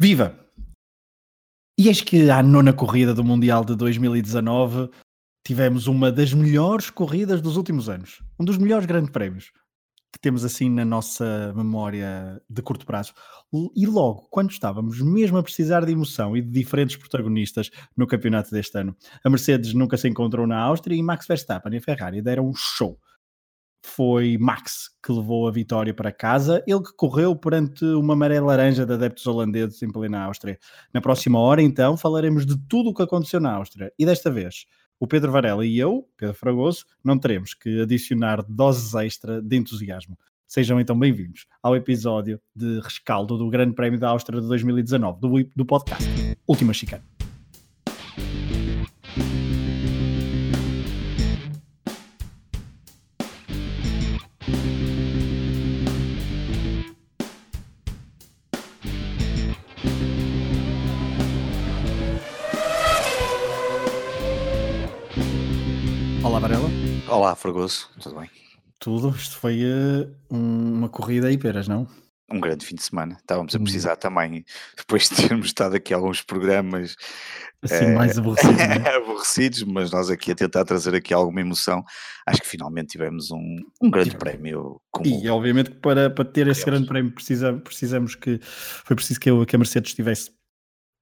Viva! E eis que à nona corrida do Mundial de 2019 tivemos uma das melhores corridas dos últimos anos. Um dos melhores grandes prémios que temos assim na nossa memória de curto prazo. E logo, quando estávamos mesmo a precisar de emoção e de diferentes protagonistas no campeonato deste ano, a Mercedes nunca se encontrou na Áustria e Max Verstappen e a Ferrari deram um show foi Max que levou a vitória para casa, ele que correu perante uma maré laranja de adeptos holandeses em plena Áustria. Na próxima hora, então, falaremos de tudo o que aconteceu na Áustria. E desta vez, o Pedro Varela e eu, Pedro Fragoso, não teremos que adicionar doses extra de entusiasmo. Sejam então bem-vindos ao episódio de rescaldo do Grande Prémio da Áustria de 2019, do, do podcast Última Chicana. Olá, Fragoso, tudo bem? Tudo, isto foi uh, uma corrida aí, peras, não? Um grande fim de semana. Estávamos a hum. precisar hum. também, depois de termos estado aqui alguns programas assim, é, mais aborrecidos, é? aborrecidos, mas nós aqui a tentar trazer aqui alguma emoção, acho que finalmente tivemos um, um grande Sim. prémio. E obviamente que para, para ter esse grande prémio precisa, precisamos que foi preciso que, eu, que a Mercedes estivesse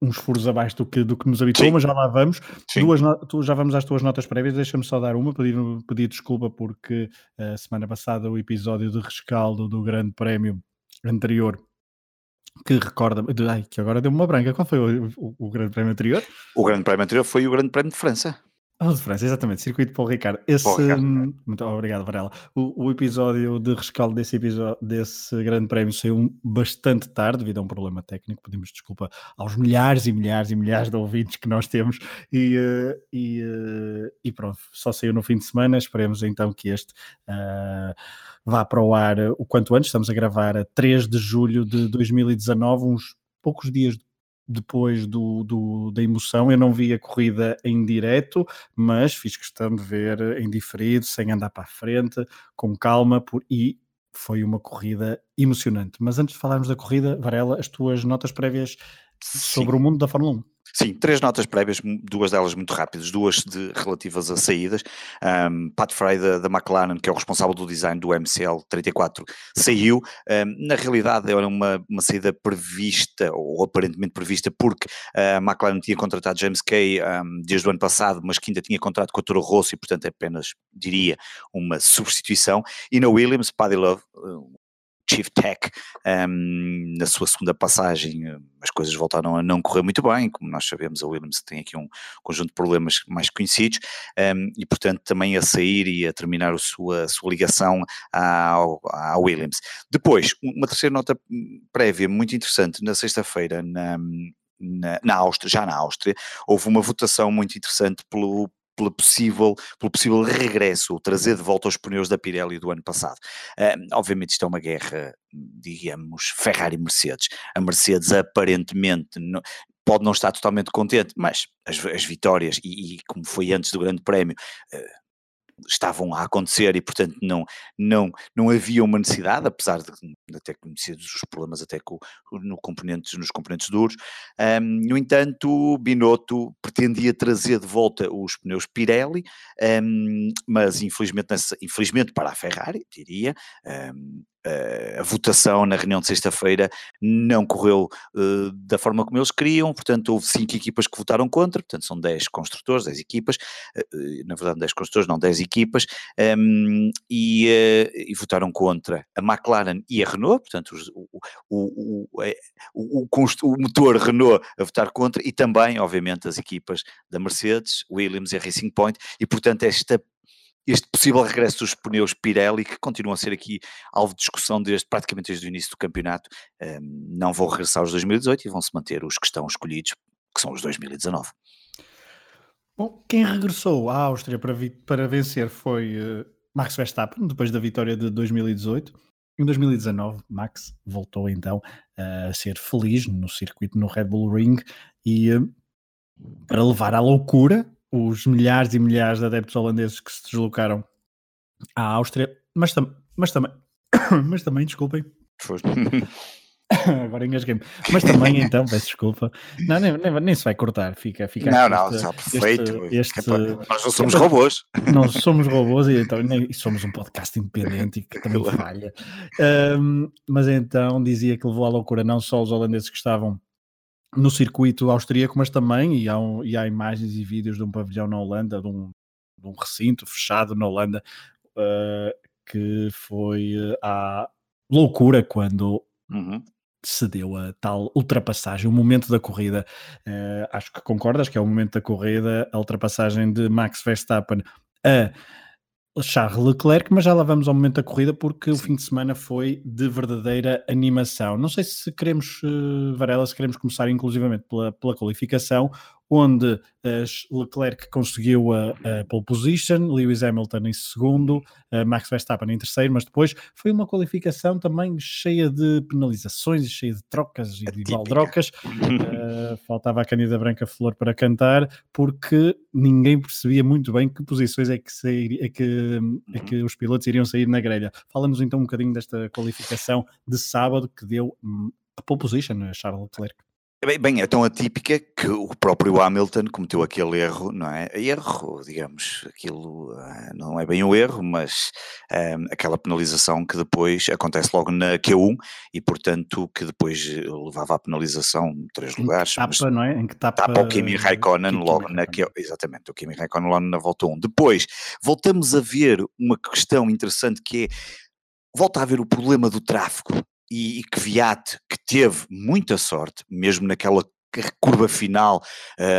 uns furos abaixo do que, do que nos habituou, Sim. mas já lá vamos. Duas tu, já vamos às tuas notas prévias, deixa-me só dar uma, pedir, pedir desculpa porque a uh, semana passada o episódio de rescaldo do Grande Prémio anterior que recorda, ai, que agora deu-me uma branca, qual foi o, o, o Grande Prémio anterior? O Grande Prémio anterior foi o Grande Prémio de França. Ah, de França, exatamente, circuito para o Ricardo. Esse, Ricardo. Muito obrigado, Varela. O, o, episódio de rescaldo desse, episódio, desse grande prémio saiu bastante tarde, devido a um problema técnico. Pedimos desculpa aos milhares e milhares e milhares de ouvintes que nós temos. E, uh, e, uh, e pronto, só saiu no fim de semana. Esperemos então que este uh, vá para o ar o quanto antes. Estamos a gravar a 3 de julho de 2019, uns poucos dias depois do, do, da emoção. Eu não vi a corrida em direto, mas fiz questão de ver em diferido, sem andar para a frente, com calma, por, e foi uma corrida emocionante. Mas antes de falarmos da corrida, Varela, as tuas notas prévias Sim. sobre o mundo da Fórmula 1. Sim, três notas prévias, duas delas muito rápidas, duas de, relativas a saídas. Um, Pat Fry da, da, McLaren, que é o responsável do design do MCL 34, saiu. Um, na realidade, era uma, uma saída prevista, ou aparentemente prevista, porque a McLaren tinha contratado James Kay um, desde o ano passado, mas que ainda tinha contrato com a Toro Rosso e, portanto, é apenas, diria, uma substituição. E na Williams, Paddy Love, Chief Tech um, na sua segunda passagem hum, as coisas voltaram a não correr muito bem, como nós sabemos a Williams tem aqui um conjunto de problemas mais conhecidos um, e portanto também a sair e a terminar a sua, a sua ligação à, à Williams. Depois, uma terceira nota prévia muito interessante, na sexta-feira na, na, na Áustria, já na Áustria, houve uma votação muito interessante pelo, pelo possível, pelo possível regresso, trazer de volta os pneus da Pirelli do ano passado. Uh, obviamente isto é uma guerra, digamos, Ferrari-Mercedes. A Mercedes aparentemente não, pode não estar totalmente contente, mas as, as vitórias, e, e, como foi antes do Grande Prémio, uh, estavam a acontecer e portanto não, não, não havia uma necessidade, apesar de, até conhecidos os problemas até com, no componentes, nos componentes duros. Um, no entanto, Binotto pretendia trazer de volta os pneus Pirelli, um, mas infelizmente, nessa, infelizmente para a Ferrari, diria, um, a votação na reunião de sexta-feira não correu uh, da forma como eles queriam, portanto houve cinco equipas que votaram contra, portanto são 10 construtores, 10 equipas, uh, na verdade 10 construtores, não 10 equipas, um, e, uh, e, votaram contra a McLaren e a Renault, portanto os, o, o, o, o, o, motor Renault a votar contra, e também, obviamente, as equipas da Mercedes, Williams e Racing Point, e portanto esta este possível regresso dos pneus Pirelli, que continuam a ser aqui alvo de discussão desde, praticamente desde o início do campeonato, um, não vão regressar aos 2018 e vão se manter os que estão escolhidos, que são os 2019. Bom, quem regressou à Áustria para, para vencer foi uh, Max Verstappen, depois da vitória de 2018. Em 2019, Max voltou então a ser feliz no circuito no Red Bull Ring e uh, para levar à loucura os milhares e milhares de adeptos holandeses que se deslocaram à Áustria, mas, tam mas também, mas também, desculpem, Agora engasguei-me. Mas também, então, peço desculpa. Não, nem, nem, nem, se vai cortar, fica. fica não, não, está perfeito. Este, este, nós não somos robôs. Nós somos robôs e, então, nem, somos um podcast independente e que também falha. Um, mas então dizia que levou à loucura não só os holandeses que estavam no circuito austríaco, mas também, e há, um, e há imagens e vídeos de um pavilhão na Holanda, de um, de um recinto fechado na Holanda, uh, que foi uh, à loucura quando uhum se deu a tal ultrapassagem, o momento da corrida. Uh, acho que concordas que é o momento da corrida, a ultrapassagem de Max Verstappen a Charles Leclerc, mas já lá vamos ao momento da corrida porque Sim. o fim de semana foi de verdadeira animação. Não sei se queremos, uh, Varela, se queremos começar inclusivamente pela, pela qualificação onde uh, Leclerc conseguiu a, a, pole position, Lewis Hamilton em segundo, uh, Max Verstappen em terceiro, mas depois foi uma qualificação também cheia de penalizações e cheia de trocas e de baldrocas. Uh, faltava a Canida Branca Flor para cantar, porque ninguém percebia muito bem que posições é que, sair, é que, é que os pilotos iriam sair na grelha. Fala-nos então um bocadinho desta qualificação de sábado que deu hum, a pole position a Charles Leclerc. Bem, bem, é tão atípica que o próprio Hamilton cometeu aquele erro, não é? Erro, digamos, aquilo uh, não é bem o um erro, mas uh, aquela penalização que depois acontece logo na Q1 e, portanto, que depois levava à penalização três lugares. Em que tapa, não é? Em que tapa, tapa o Kimi Raikkonen Kimi logo Kimi na Q1. Exatamente, o Kimi Raikkonen logo na volta 1. Depois, voltamos a ver uma questão interessante que é, volta a ver o problema do tráfego e, que Viat, que teve muita sorte, mesmo naquela curva final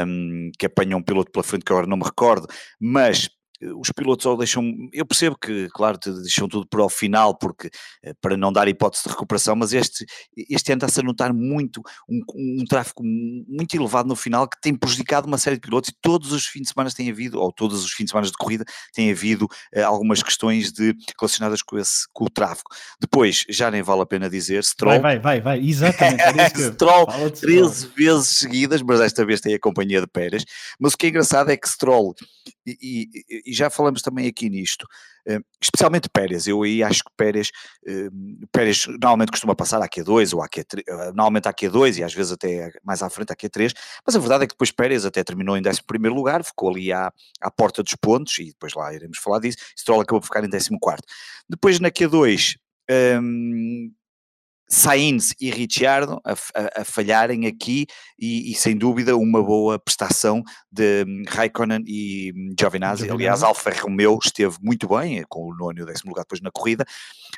um, que apanha um piloto pela frente que agora não me recordo, mas os pilotos ou deixam, eu percebo que, claro, deixam tudo para o final, porque eh, para não dar hipótese de recuperação, mas este, este ano está-se a notar muito um, um, tráfego muito elevado no final que tem prejudicado uma série de pilotos e todos os fins de semana tem havido, ou todos os fins de semana de corrida, tem havido uh, algumas questões de, relacionadas com, esse, com o tráfego. Depois, já nem vale a pena dizer, Stroll... Vai, vai, vai, vai, exatamente. Stroll 13 vezes seguidas, mas desta vez tem a companhia de Pérez, mas o que é engraçado é que Stroll e, e, e, já falamos também aqui nisto, uh, especialmente Pérez, eu aí acho que Pérez, uh, Pérez normalmente costuma passar a Q2 ou a Q3, uh, normalmente a Q2 e às vezes até mais à frente a Q3, mas a verdade é que depois Pérez até terminou em 11 lugar, ficou ali à, à porta dos pontos e depois lá iremos falar disso, Stroll acabou por ficar em 14 Depois na Q2 um, Sainz e Ricciardo a, a, a falharem aqui e, e, sem dúvida uma boa prestação de um, Raikkonen e um, Giovinazzi. Aliás, Alfa Romeo esteve muito bem, eh, com o nono e o décimo lugar depois na corrida,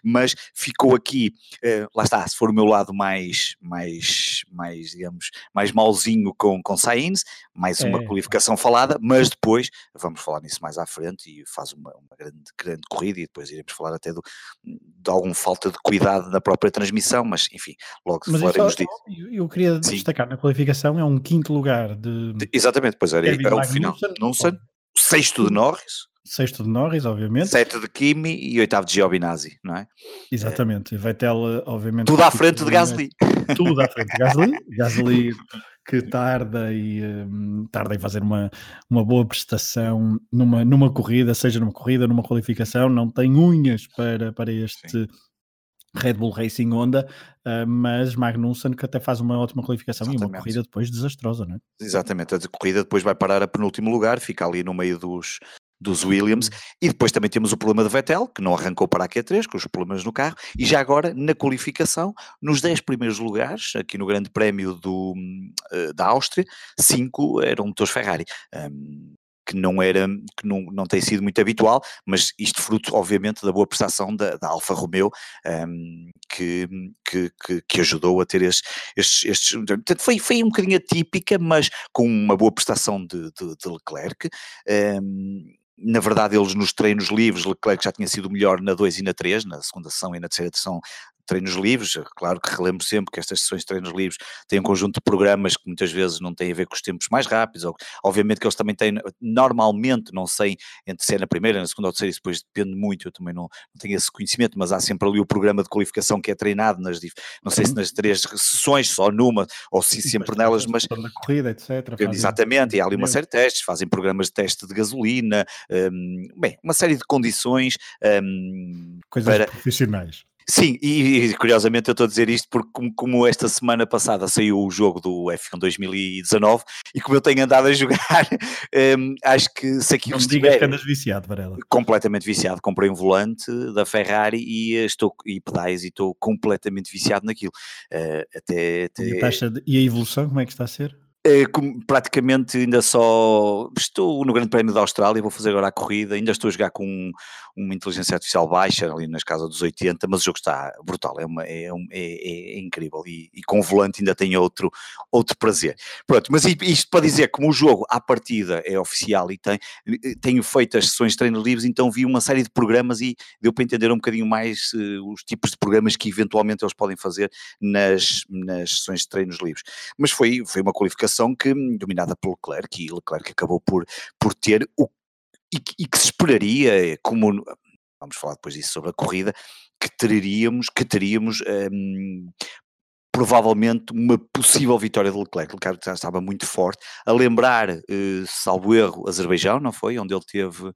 mas ficou aqui, uh, lá está, se for o meu lado mais, mais, mais digamos, mais malzinho com, com Sainz, mais uma é. qualificação falada, mas depois, vamos falar nisso mais à frente e faz uma, uma grande, grande corrida e depois iremos falar até do, de alguma falta de cuidado na própria transmissão, mas enfim, logo mas falaremos disso. Eu queria Sim. destacar na qualificação é um quinto lugar de... de exatamente, pois era, o final. Não sei, sexto de Norris, Sexto de Norris, obviamente. Sétimo de Kimi e oitavo de Giovinazzi, não é? Exatamente. E Vettel, obviamente. Tudo à frente de Gasly. Tudo à frente de Gasly. Gasly que tarda e um, tarda em fazer uma, uma boa prestação numa, numa corrida, seja numa corrida, numa qualificação, não tem unhas para, para este Sim. Red Bull Racing Honda, uh, mas Magnussen que até faz uma ótima qualificação Exatamente. e uma corrida depois desastrosa, não é? Exatamente, a corrida depois vai parar a penúltimo lugar, fica ali no meio dos, dos Williams, uhum. e depois também temos o problema de Vettel, que não arrancou para a Q3, com os problemas no carro, e já agora na qualificação, nos 10 primeiros lugares, aqui no Grande Prémio do, uh, da Áustria, 5 eram motores Ferrari. Um, que não era, que não, não tem sido muito habitual, mas isto fruto, obviamente, da boa prestação da, da Alfa Romeo, um, que, que, que, que, ajudou a ter estes, estes, estes, portanto, foi, foi um bocadinho atípica, mas com uma boa prestação de, de, de Leclerc, um, na verdade, eles nos treinos livres, Leclerc já tinha sido melhor na 2 e na 3, na segunda sessão e na terceira sessão treinos livres, claro que relembro sempre que estas sessões de treinos livres têm um conjunto de programas que muitas vezes não têm a ver com os tempos mais rápidos, ou, obviamente que eles também têm, normalmente, não sei entre ser na primeira, na segunda ou terceira, isso depois depende muito, eu também não, tenho esse conhecimento, mas há sempre ali o programa de qualificação que é treinado nas, não sei se nas três sessões, só numa, ou se sempre nelas, mas... Na corrida, etc. Exatamente, e há ali uma série de testes, fazem programas de teste de gasolina, um, bem, uma série de condições... Um, Coisas para, profissionais Sim, e, curiosamente eu estou a dizer isto porque como, como, esta semana passada saiu o jogo do F1 2019 e como eu tenho andado a jogar, um, acho que se aqui Não digas que andas viciado, Varela. Completamente viciado. Comprei um volante da Ferrari e estou e pedais e estou completamente viciado naquilo. Uh, até, até... E, a taxa de, e a evolução, como é que está a ser? É, praticamente ainda só estou no Grande Prémio da Austrália, vou fazer agora a corrida, ainda estou a jogar com uma inteligência artificial baixa, ali nas casas dos 80, mas o jogo está brutal, é, uma, é, é, é, incrível e, e, com o volante ainda tem outro, outro prazer. Pronto, mas isto para dizer, como o jogo à partida é oficial e tem, tenho feito as sessões de treino livres, então vi uma série de programas e deu para entender um bocadinho mais uh, os tipos de programas que eventualmente eles podem fazer nas, nas sessões de treinos livres. Mas foi, foi uma qualificação que, dominada pelo Leclerc, e Leclerc acabou por, por ter o e, e que se esperaria, como vamos falar depois disso sobre a corrida, que teríamos, que teríamos um, provavelmente uma possível vitória de Leclerc. Leclerc já estava muito forte, a lembrar, uh, salvo erro, Azerbaijão, não foi? Onde ele teve.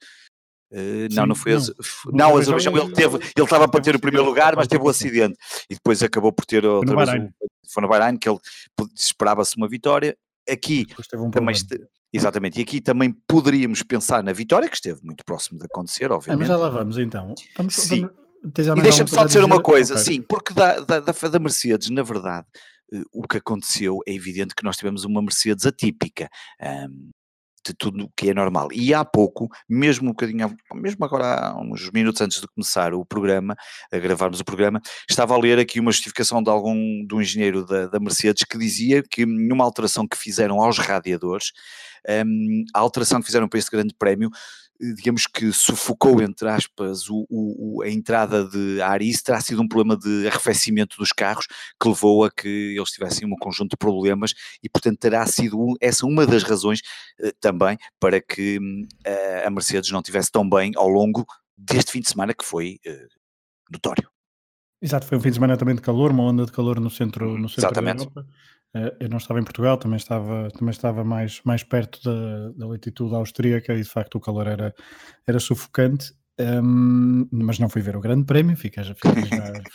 Uh, Sim, não, não foi. Não, não Azerbaijão, ele teve, ele estava para ter o primeiro lugar, mas teve o um acidente e depois acabou por ter outra vez. Foi no Bahrein que ele esperava-se uma vitória aqui um também exatamente, e aqui também poderíamos pensar na vitória, que esteve muito próximo de acontecer, obviamente. Ah, mas já lá vamos então. Vamos, sim. Vamos, e deixa-me só dizer uma coisa, okay. sim, porque da, da, da, Mercedes, na verdade, eh, o que aconteceu é evidente que nós tivemos uma Mercedes atípica. Um, de tudo o que é normal. E há pouco, mesmo um bocadinho, mesmo agora há uns minutos antes de começar o programa, a gravarmos o programa, estava a ler aqui uma justificação de algum, de um engenheiro da, da Mercedes que dizia que numa alteração que fizeram aos radiadores, um, a alteração que fizeram para este grande prémio, digamos que sufocou, entre aspas, o, o, a entrada de ar isso terá sido um problema de arrefecimento dos carros que levou a que eles tivessem um conjunto de problemas e, portanto, terá sido essa uma das razões uh, também para que uh, a Mercedes não tivesse tão bem ao longo deste fim de semana que foi uh, notório. Exato, foi um fim de semana também de calor, uma onda de calor no centro, no centro Exatamente. da Europa. Eh, eu não estava em Portugal, também estava, também estava mais, mais perto da, da latitude austríaca e de facto o calor era, era sufocante. Um, mas não fui ver o Grande Prémio, fica, já,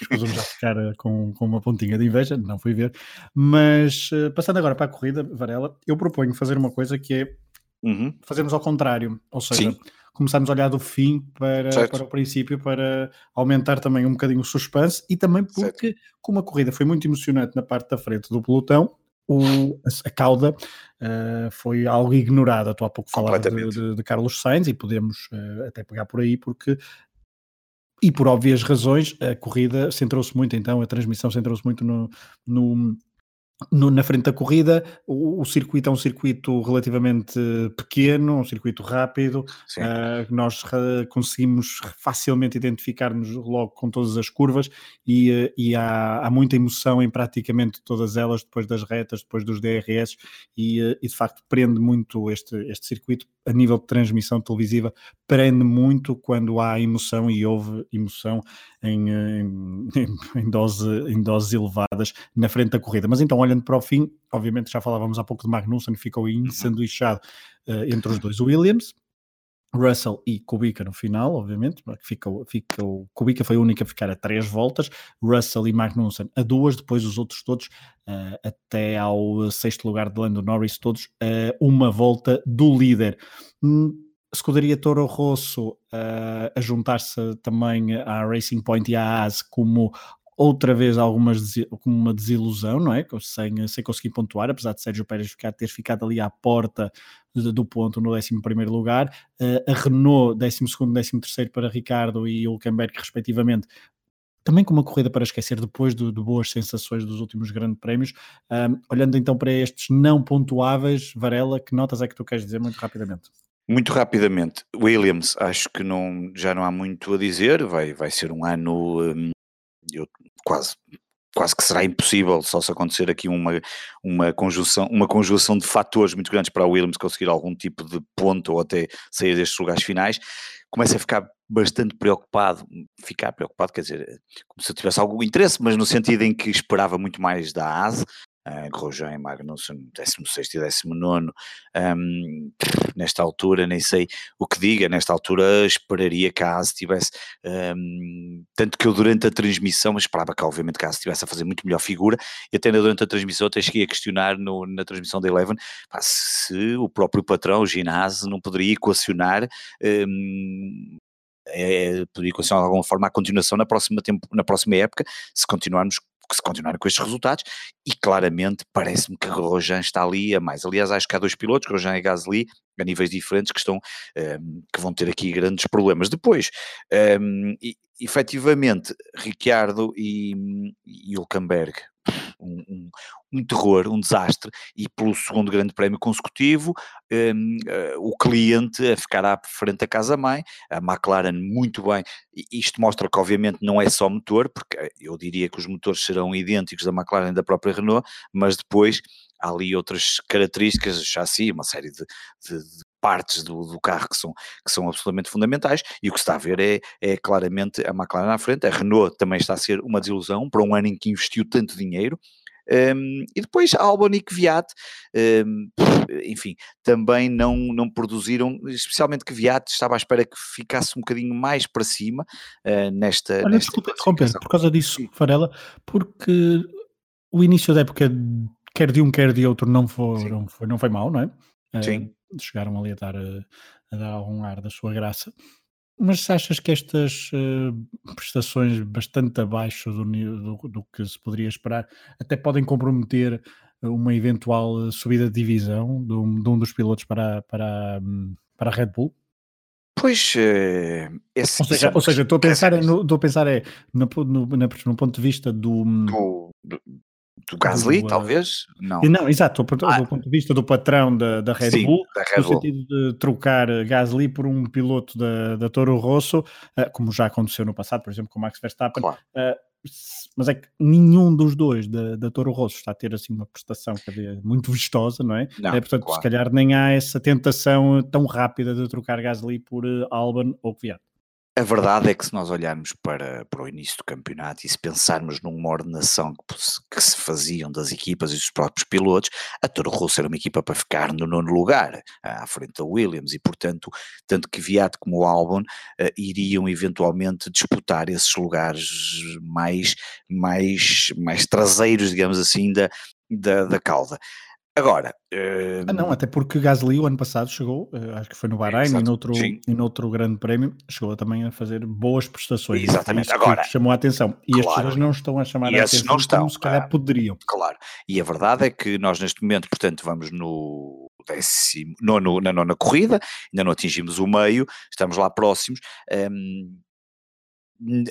escusamos ficar eh, com, com uma pontinha de inveja, não fui ver. Mas uh, passando agora para a corrida, Varela, eu proponho fazer uma coisa que é uhum. fazermos ao contrário, ou seja, Sim. Começarmos a olhar do fim para, para o princípio, para aumentar também um bocadinho o suspense e também porque, certo. como a corrida foi muito emocionante na parte da frente do pelotão, o, a cauda uh, foi algo ignorada. Tu há pouco falava de, de, de, Carlos Sainz e podemos uh, até pegar por aí, porque e por óbvias razões, a corrida centrou-se muito, então, a transmissão centrou-se muito no, no, no, na frente da corrida, o, o, circuito é um circuito relativamente pequeno, um circuito rápido, uh, nós uh, conseguimos facilmente identificar-nos logo com todas as curvas e, uh, e há, há, muita emoção em praticamente todas elas, depois das retas, depois dos DRS, e, e de facto prende muito este, este circuito a nível de transmissão televisiva, prende muito quando há emoção e houve emoção em, em, em, dose, em doses elevadas na frente da corrida. Mas então, olhando para o fim, obviamente já falávamos há pouco de Magnussen, que ficou uhum. ensanduichado uh, entre os dois Williams, Russell e Kubica no final, obviamente, ficou, ficou, Kubica foi a única a ficar a três voltas, Russell e Magnussen a duas, depois os outros todos uh, até ao sexto lugar de Lando Norris, todos uh, uma volta do líder. Hum, Scuderia Toro Rosso uh, a juntar-se também à Racing Point e à AS como outra vez algumas como uma desilusão, não é? Sem, sem conseguir pontuar, apesar de Sérgio Pérez ficar, ter ficado ali à porta do ponto no 11 lugar. Uh, a Renault, 12 e 13 para Ricardo e Hülkenberg, respectivamente, também com uma corrida para esquecer depois de, de boas sensações dos últimos grandes prémios. Um, olhando então para estes não pontuáveis, Varela, que notas é que tu queres dizer muito rapidamente? Muito rapidamente, Williams, acho que não, já não há muito a dizer, vai, vai ser um ano um, eu, quase quase que será impossível só se acontecer aqui uma, uma, conjunção, uma conjunção de fatores muito grandes para o Williams conseguir algum tipo de ponto ou até sair destes lugares finais. Começa a ficar bastante preocupado, ficar preocupado, quer dizer, como se eu tivesse algum interesse, mas no sentido em que esperava muito mais da ASE, uh, Grosjean e Magnussen 16 e 19 um, nesta altura nem sei o que diga, nesta altura esperaria que a tivesse um, tanto que eu durante a transmissão, esperava que obviamente que a estivesse a fazer muito melhor figura e até durante a transmissão até cheguei a questionar no, na transmissão da Eleven pá, se o próprio patrão, o ginásio, não poderia equacionar um, é, poderia equacionar de alguma forma a continuação na próxima, tempo, na próxima época, se continuarmos se continuarem com estes resultados, e claramente parece-me que Grosjean está ali a mais. Aliás, acho que há dois pilotos, Grosjean e Gasly, a níveis diferentes, que estão, um, ehm, que vão ter aqui grandes problemas. Depois, um, ehm, e, efetivamente, Ricciardo e, e Hülkenberg, um, um, um, terror, um desastre, e pelo segundo grande prémio consecutivo, um, uh, eh, o cliente a ficar à frente da casa-mãe, a McLaren muito bem, isto mostra que obviamente não é só motor, porque eh, eu diria que os motores serão idênticos da McLaren e da própria Renault, mas depois há ali outras características, chassi, uma série de, de, de partes do, do, carro que são, que são absolutamente fundamentais, e o que se está a ver é, é claramente a McLaren à frente, a Renault também está a ser uma desilusão para um ano em que investiu tanto dinheiro, um, e depois Albon e Kvyat, um, enfim, também não, não produziram, especialmente Kvyat estava à espera que ficasse um bocadinho mais para cima uh, nesta... Olha, nesta desculpa interromper, por causa disso, Farela, porque o início da época, quer de um, quer de outro, não foi, não foi, não foi mau, não é? Sim. Chegaram ali a dar, a dar algum ar da sua graça. Mas achas que estas uh, prestações bastante abaixo do, do, do, que se poderia esperar até podem comprometer uma eventual subida de divisão de um, de um dos pilotos para, para, para a Red Bull? Pois, esse, ou, seja, ou seja, estou a pensar, no, estou a pensar é, no, no, no, ponto de vista do, do, do Gasly, do, talvez? Não. Não, exato, do, ah, do, ponto de vista do patrão da, da Red sim, Bull, da Red no Bull. sentido de trocar Gasly por um piloto da, da Toro Rosso, uh, como já aconteceu no passado, por exemplo, com o Max Verstappen. Claro. Uh, mas é que nenhum dos dois da, da Toro Rosso está a ter assim uma prestação dizer, muito vistosa, não é? Não, é portanto, claro. se calhar nem há essa tentação tão rápida de trocar Gasly por Albon ou Kvyat. A verdade é que se nós olharmos para, para o início do campeonato e se pensarmos numa ordenação que, que se faziam das equipas e dos próprios pilotos, a Toro Rosso era uma equipa para ficar no nono lugar, à frente da Williams, e portanto, tanto que Viat como o Albon uh, iriam eventualmente disputar esses lugares mais, mais, mais traseiros, digamos assim, da, da, da cauda. Agora. Uh... Ah, não, até porque Gasly o ano passado chegou, uh, acho que foi no Bahrein e noutro, e noutro grande prémio, chegou também a fazer boas prestações. Exatamente, agora. chamou a atenção. E claro. estes não estão a chamar a atenção não estão, como se calhar poderiam. Claro. E a verdade é que nós neste momento, portanto, vamos no décimo, nono, na nona corrida, ainda não atingimos o meio, estamos lá próximos. Um,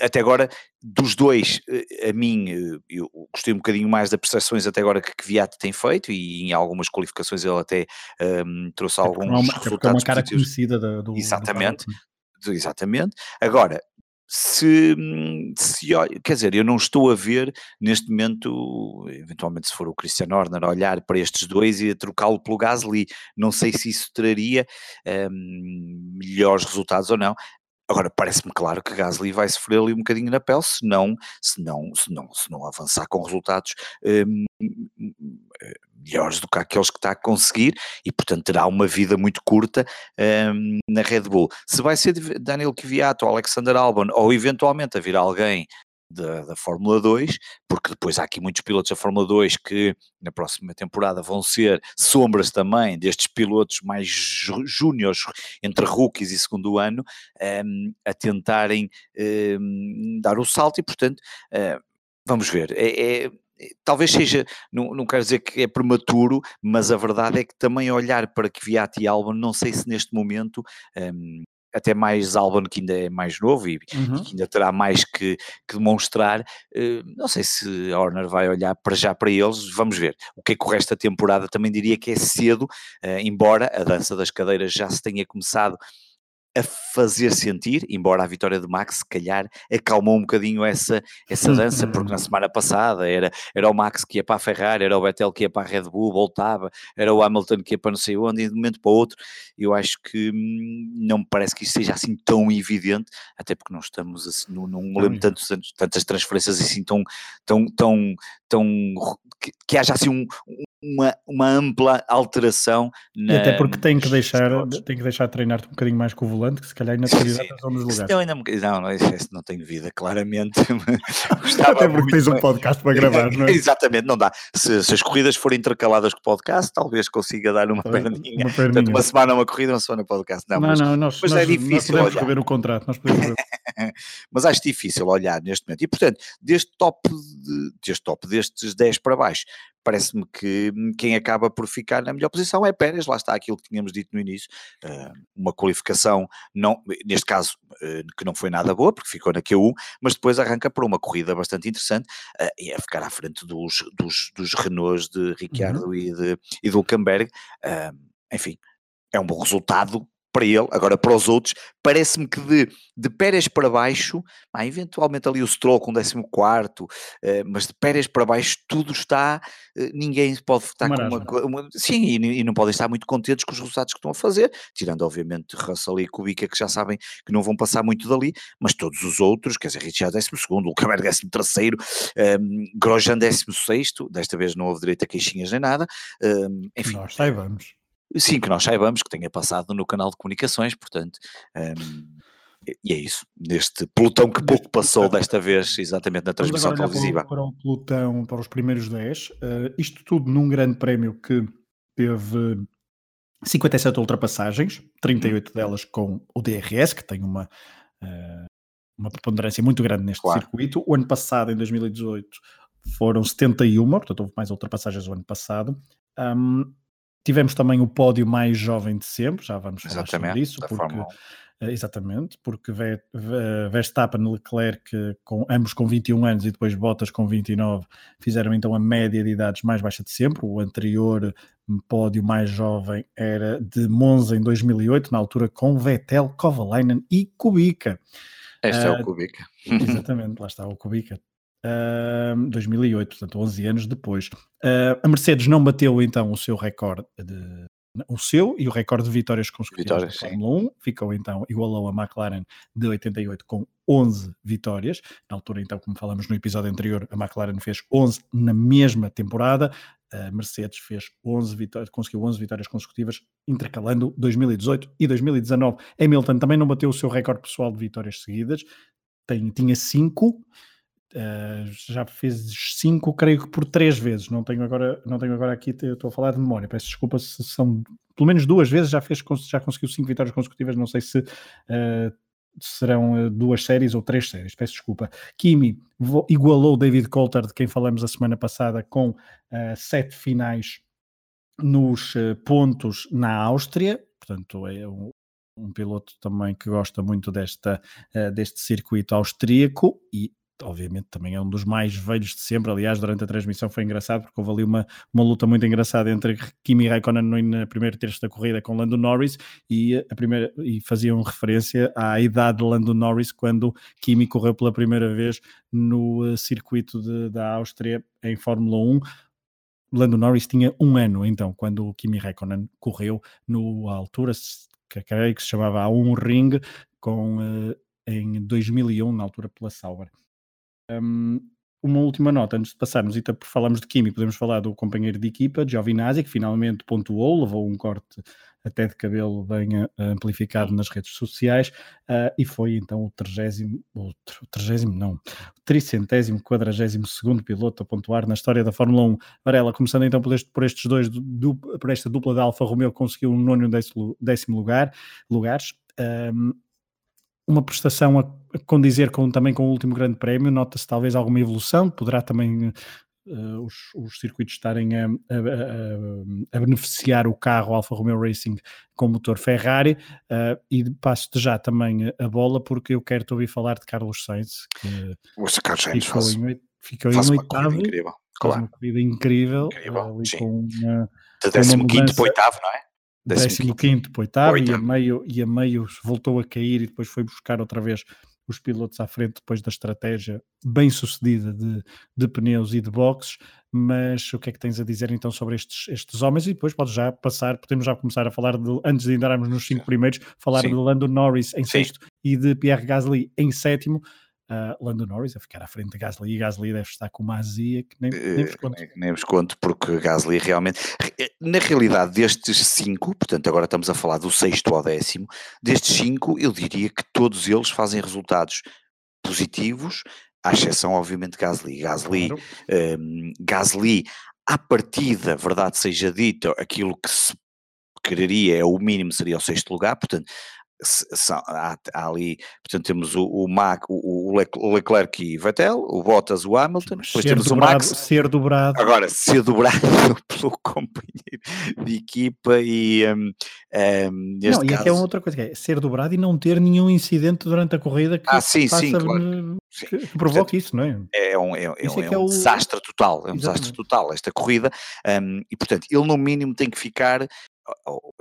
até agora, dos dois, eh, a mim, eh, eu gostei um bocadinho mais das prestações até agora que Kvyat tem feito e em algumas qualificações ele até um, trouxe é alguns é uma, resultados é uma cara positivos. conhecida do Exatamente, do exatamente. Agora, se, se, quer dizer, eu não estou a ver neste momento, eventualmente se for o Christian Horner olhar para estes dois e a trocá-lo pelo Gasly, não sei se isso traria um, melhores resultados ou não, Agora, parece-me claro que Gasly vai sofrer ali um bocadinho na pele se não, se não, se não, se não avançar com resultados hum, melhores do que aqueles que está a conseguir e, portanto, terá uma vida muito curta hum, na Red Bull. Se vai ser Daniel Kvyat ou Alexander Albon ou eventualmente a vir alguém da, da Fórmula 2, porque depois há aqui muitos pilotos da Fórmula 2 que na próxima temporada vão ser sombras também destes pilotos mais júniores entre rookies e segundo ano um, ehm, a tentarem um, ehm, dar o salto e portanto uh, vamos ver, é, é talvez seja, não, não quero dizer que é prematuro, mas a verdade é que também olhar para Kvyat e Albon, não sei se neste momento um, ehm, até mais Albon que ainda é mais novo e, uhum. e que ainda terá mais que, que demonstrar. Uh, não sei se a Horner vai olhar para já para eles, vamos ver. O que é que o resto da temporada também diria que é cedo, uh, embora a dança das cadeiras já se tenha começado a fazer sentir, embora a vitória de Max, se calhar, acalmou um bocadinho essa, essa dança, porque na semana passada era, era o Max que ia para a Ferrari, era o Vettel que ia para a Red Bull, voltava, era o Hamilton que ia para não sei onde, e de um momento para o outro, eu acho que hum, não me parece que isso seja assim tão evidente, até porque não estamos assim, não, não me lembro tantos, tantas transferências assim tão, tão, tão, tão que, que haja assim um, uma, uma ampla alteração na, e até porque tem que deixar tem que deixar treinar-te um bocadinho mais com o volante que se calhar ainda razão nos lugares. não, ainda, não, não, isso não tem vida claramente. Até porque tens um podcast para gravar não é? exatamente, não dá. Se, se, as corridas forem intercaladas com o podcast talvez consiga dar uma perninha, uma, perninha. Portanto, uma semana uma corrida uma semana podcast. Não, não, mas, não nós, mas é nós, é difícil nós podemos olhar. rever o contrato nós podemos mas acho difícil olhar neste momento. E portanto deste top de, deste top destes 10 para baixo parece-me que quem acaba por ficar na melhor posição é Pérez, lá está aquilo que tínhamos dito no início, uh, uma qualificação, não, neste caso, uh, que não foi nada boa, porque ficou na Q1, mas depois arranca para uma corrida bastante interessante, uh, e é ficar à frente dos, dos, dos Renaults de Ricciardo uhum. e de, e de Hulkenberg, enfim, é um bom resultado para ele, agora para os outros, parece-me que de, de Pérez para baixo, ah, eventualmente ali o Stroll com 14, eh, mas de Pérez para baixo tudo está, eh, ninguém pode estar com uma, uma, Sim, e, e, não podem estar muito contentes com os resultados que estão a fazer, tirando obviamente Russell e Kubica que já sabem que não vão passar muito dali, mas todos os outros, quer dizer, Richard 12, Lucas 13, um, Grosjean 16, desta vez não houve direito a queixinhas nem nada, um, enfim. Nós saibamos. Sim, que nós saibamos que tenha passado no canal de comunicações, portanto, um, e é isso, neste pelotão que pouco passou desta vez, exatamente na transmissão televisiva. Para, para o pelotão, para os primeiros 10, uh, isto tudo num grande prémio que teve 57 ultrapassagens, 38 uhum. delas com o DRS, que tem uma, uh, uma preponderância muito grande neste claro. circuito. O ano passado, em 2018, foram 71, portanto houve mais ultrapassagens o ano passado. Um, Tivemos também o pódio mais jovem de sempre, já vamos falar exatamente, sobre isso, porque, eh, exatamente, porque Verstappen, Leclerc, com, ambos com 21 anos e depois Bottas com 29, fizeram então a média de idades mais baixa de sempre. O anterior pódio mais jovem era de Monza em 2008, na altura com Vettel, Kovalainen e Kubica. Este uh, é o ah, Kubica. Exatamente, lá está o Kubica. Uh, 2008, portanto 11 anos depois. Uh, a Mercedes não bateu então o seu recorde de o seu e o recorde de vitórias consecutivas vitórias, da Fórmula 1, ficou então, igualou a McLaren de 88 com 11 vitórias, na altura então, como falamos no episódio anterior, a McLaren fez 11 na mesma temporada, a Mercedes fez 11 vitórias, conseguiu 11 vitórias consecutivas, intercalando 2018 e 2019. Hamilton também não bateu o seu recorde pessoal de vitórias seguidas, Tem, tinha 5, Uh, já fez cinco, creio que por três vezes. Não tenho agora, não tenho agora aqui, estou a falar de memória. Peço desculpa se são pelo menos duas vezes já fez, já conseguiu cinco vitórias consecutivas. Não sei se uh, serão uh, duas séries ou três séries. Peço desculpa. Kimi igualou David Coulter, de quem falamos a semana passada, com sete finais nos pontos na Áustria. Portanto, é um, um piloto também que gosta muito desta, uh, deste circuito austríaco e obviamente também é um dos mais velhos de sempre. Aliás, durante a transmissão foi engraçado porque houve ali uma, uma luta muito engraçada entre Kimi Raikkonen na primeira terça da corrida com Lando Norris e, a primeira, e faziam referência à idade de Lando Norris quando Kimi correu pela primeira vez no uh, circuito de, da Áustria em Fórmula 1. Lando Norris tinha um ano então quando o Kimi Raikkonen correu no altura que que se chamava A1 Ring com uh, em 2001 na altura pela Sauber. Um, uma última nota antes de passarmos, e falamos de Kimi, podemos falar do companheiro de equipa, Giovinazzi, que finalmente pontuou, levou um corte até de cabelo bem uh, amplificado nas redes sociais, uh, e foi então o trigésimo, o trigésimo não, o tricentésimo, quadragésimo segundo piloto a pontuar na história da Fórmula 1. Varela, começando então por, este, por estes dois, du, por esta dupla da Alfa Romeo, conseguiu um nono décimo, décimo lugar, lugares. Um, uma prestação a, a condizer com, também com o último grande prémio, nota-se talvez alguma evolução, poderá também uh, os, os, circuitos estarem a, a, a, beneficiar o carro Alfa Romeo Racing com motor Ferrari, uh, e passo-te já também a bola, porque eu quero te ouvir falar de Carlos Sainz, que o Carlos Sainz ficou, faz, em, ficou em oitavo, incrível. Claro. uma corrida incrível, incrível com uma, de 15 para oitavo, não é? 15 para oitavo e a, meio, e a meio voltou a cair e depois foi buscar outra vez os pilotos à frente depois da estratégia bem sucedida de, de pneus e de boxes, mas o que é que tens a dizer então sobre estes, estes homens? E depois podes já passar, podemos já começar a falar de, antes de entrarmos nos cinco primeiros, falar Sim. de Lando Norris em Sim. sexto e de Pierre Gasly em sétimo, uh, Lando Norris a ficar à frente de Gasly e Gasly deve estar com uma azia que nem, nem vos conto. Uh, nem vos conto, porque Gasly realmente, na realidade, destes cinco, portanto, agora estamos a falar do sexto ao décimo, destes cinco, eu diria que todos eles fazem resultados positivos, à exceção, obviamente, de Gasly. Gasly, claro. um, Gasly, à partida, verdade seja dita, aquilo que se quereria é o mínimo seria o sexto lugar, portanto são, há, há, ali, portanto temos o, o, Mac, o, o Leclerc e Vettel, o Bottas, o Hamilton, depois temos dobrado, o Max. Ser dobrado. Agora, ser dobrado pelo companheiro de equipa e um, um, Não, e aqui é outra coisa, que é ser dobrado e não ter nenhum incidente durante a corrida que, ah, sim, sim, claro. que, que provoque isso, não é? É um, é, é, um, é, é um desastre total, é um Exatamente. desastre total esta corrida um, e portanto ele no mínimo tem que ficar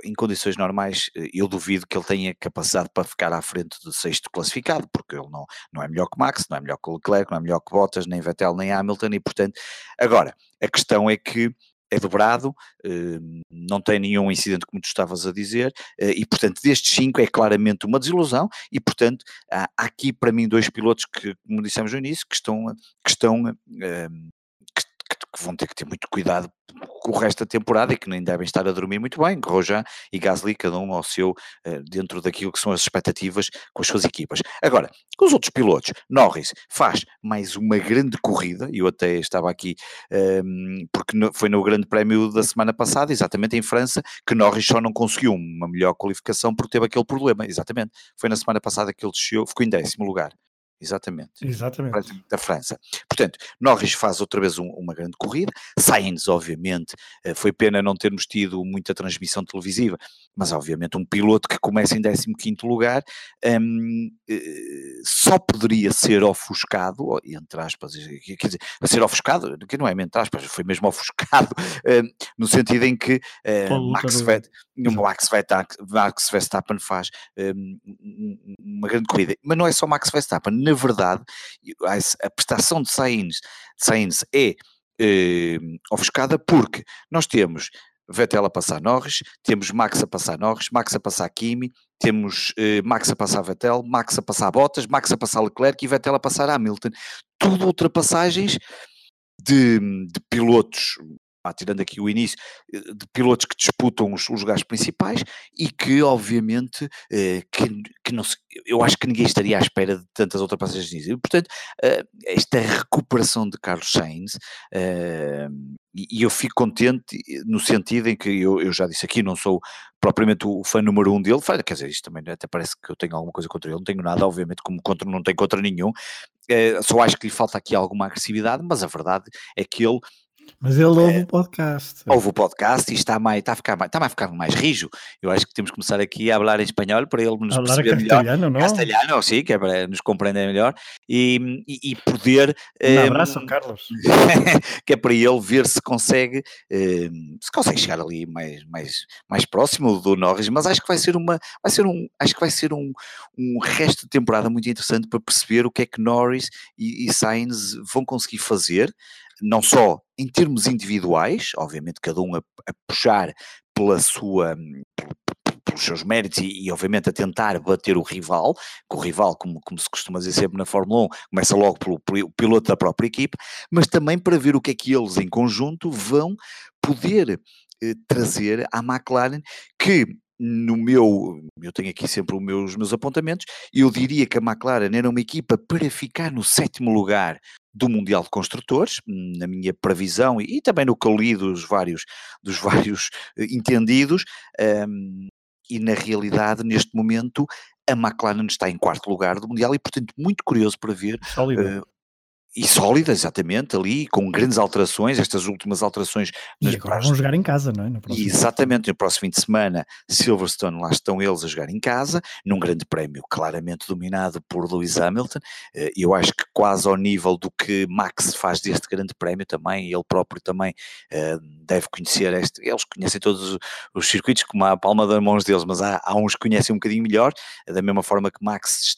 em condições normais, eh, eu duvido que ele tenha capacidade para ficar à frente do sexto classificado, porque ele não, não é melhor que Max, não é melhor que Leclerc, não é melhor que Bottas, nem Vettel, nem Hamilton, e portanto, agora, a questão é que é dobrado, eh, não tem nenhum incidente como tu estavas a dizer, eh, e portanto destes cinco é claramente uma desilusão, e portanto há aqui para mim dois pilotos que, como dissemos no início, que estão, que estão que vão ter que ter muito cuidado com o resto da temporada e que nem devem estar a dormir muito bem, Grosjean e Gasly, cada um ao seu, uh, dentro daquilo que são as expectativas com as suas equipas. Agora, os outros pilotos, Norris faz mais uma grande corrida, eu até estava aqui, um, ehm, porque foi no grande prémio da semana passada, exatamente em França, que Norris só não conseguiu uma melhor qualificação porque teve aquele problema, exatamente, foi na semana passada que ele desceu, ficou em décimo lugar. Exatamente. Exatamente. Da França. Portanto, Norris faz outra vez um, uma grande corrida. Sainz, obviamente, eh, foi pena não termos tido muita transmissão televisiva, mas obviamente um piloto que começa em 15 lugar um, eh, só poderia ser ofuscado, entre aspas, quer dizer, ser ofuscado, que não é entre aspas, foi mesmo ofuscado, um, no sentido em que uh, Max,Vet, Max, Max Verstappen faz um, uma grande corrida. Mas não é só Max Verstappen na verdade, a prestação de Sainz, de Sainz é eh, ofuscada porque nós temos Vettel a passar Norris, temos Max a passar Norris, Max a passar Kimi, temos eh, Max a passar Vettel, Max a passar Bottas, Max a passar Leclerc e Vettel a passar Hamilton. Tudo ultrapassagens de, de pilotos ah, tirando aqui o início, eh, de pilotos que disputam os, os lugares principais e que, obviamente, eh, que, que não se, eu acho que ninguém estaria à espera de tantas ultrapassagens nisso. E, portanto, eh, esta recuperação de Carlos Sainz, eh, e, eu fico contente no sentido em que eu, eu já disse aqui, não sou propriamente o fã número um dele, quer dizer, isto também até parece que eu tenho alguma coisa contra ele, não tenho nada, obviamente, como contra, não tenho contra nenhum, eh, só acho que lhe falta aqui alguma agressividade, mas a verdade é que ele mas ele ouve é, o podcast. Ouve o podcast e está, mais, está, a ficar mais, está a ficar mais rijo. Eu acho que temos que começar aqui a falar em espanhol para ele nos falar perceber melhor. Não? Castelhano, sim, que é para nos compreender melhor e, e, e poder. Um, um abraço, Carlos. que é para ele ver se consegue, um, se consegue chegar ali mais, mais, mais próximo do Norris, mas acho que vai ser uma, vai ser um, acho que vai ser um, um resto de temporada muito interessante para perceber o que é que Norris e, e Sainz vão conseguir fazer não só em termos individuais, obviamente cada um a, a puxar pela sua pelos seus méritos e, e, obviamente a tentar bater o rival, que o rival, como, como se costuma dizer sempre na Fórmula 1, começa logo pelo, pelo piloto da própria equipe, mas também para ver o que é que eles em conjunto vão poder eh, trazer à McLaren, que no meu, eu tenho aqui sempre os meus, os meus apontamentos, eu diria que a McLaren era uma equipa para ficar no sétimo lugar do Mundial de Construtores, na minha previsão e, e também no que eu li dos vários, dos vários eh, entendidos, um, e na realidade, neste momento, a McLaren está em quarto lugar do Mundial e, portanto, muito curioso para ver uh, e sólida, exatamente, ali, com grandes alterações, estas últimas alterações. E agora vão jogar em casa, não é? No exatamente, no próximo fim de semana, Silverstone, lá estão eles a jogar em casa, num grande prémio claramente dominado por Lewis Hamilton, eh, eu acho que quase ao nível do que Max faz deste grande prémio também, ele próprio também eh, deve conhecer este, eles conhecem todos os circuitos como a palma das mãos deles, mas há, há uns que conhecem um bocadinho melhor, da mesma forma que Max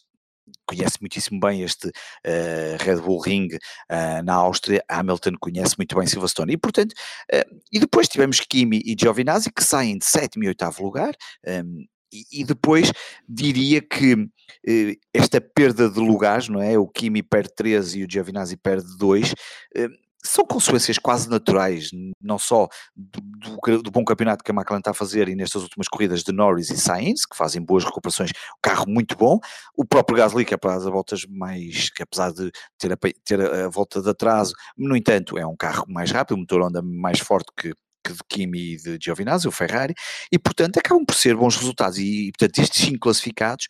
conhece muitíssimo bem este uh, Red Bull Ring uh, na Áustria, Hamilton conhece muito bem Silverstone, e portanto, uh, e depois tivemos Kimi e Giovinazzi que saem de sétimo e oitavo lugar, um, ehm, e, depois diria que esta perda de lugares, não é? O Kimi perde 13 e o Giovinazzi perde 2, eh, são consequências quase naturais, não só do, do, do, bom campeonato que a McLaren está a fazer e nestas últimas corridas de Norris e Sainz, que fazem boas recuperações, o carro muito bom, o próprio Gasly, que apesar das voltas mais, que apesar de ter a, ter a, volta de atraso, no entanto é um carro mais rápido, o motor anda mais forte que que de Kimi e de Giovinazzi, o Ferrari, e portanto acabam por ser bons resultados. E, portanto, estes cinco classificados,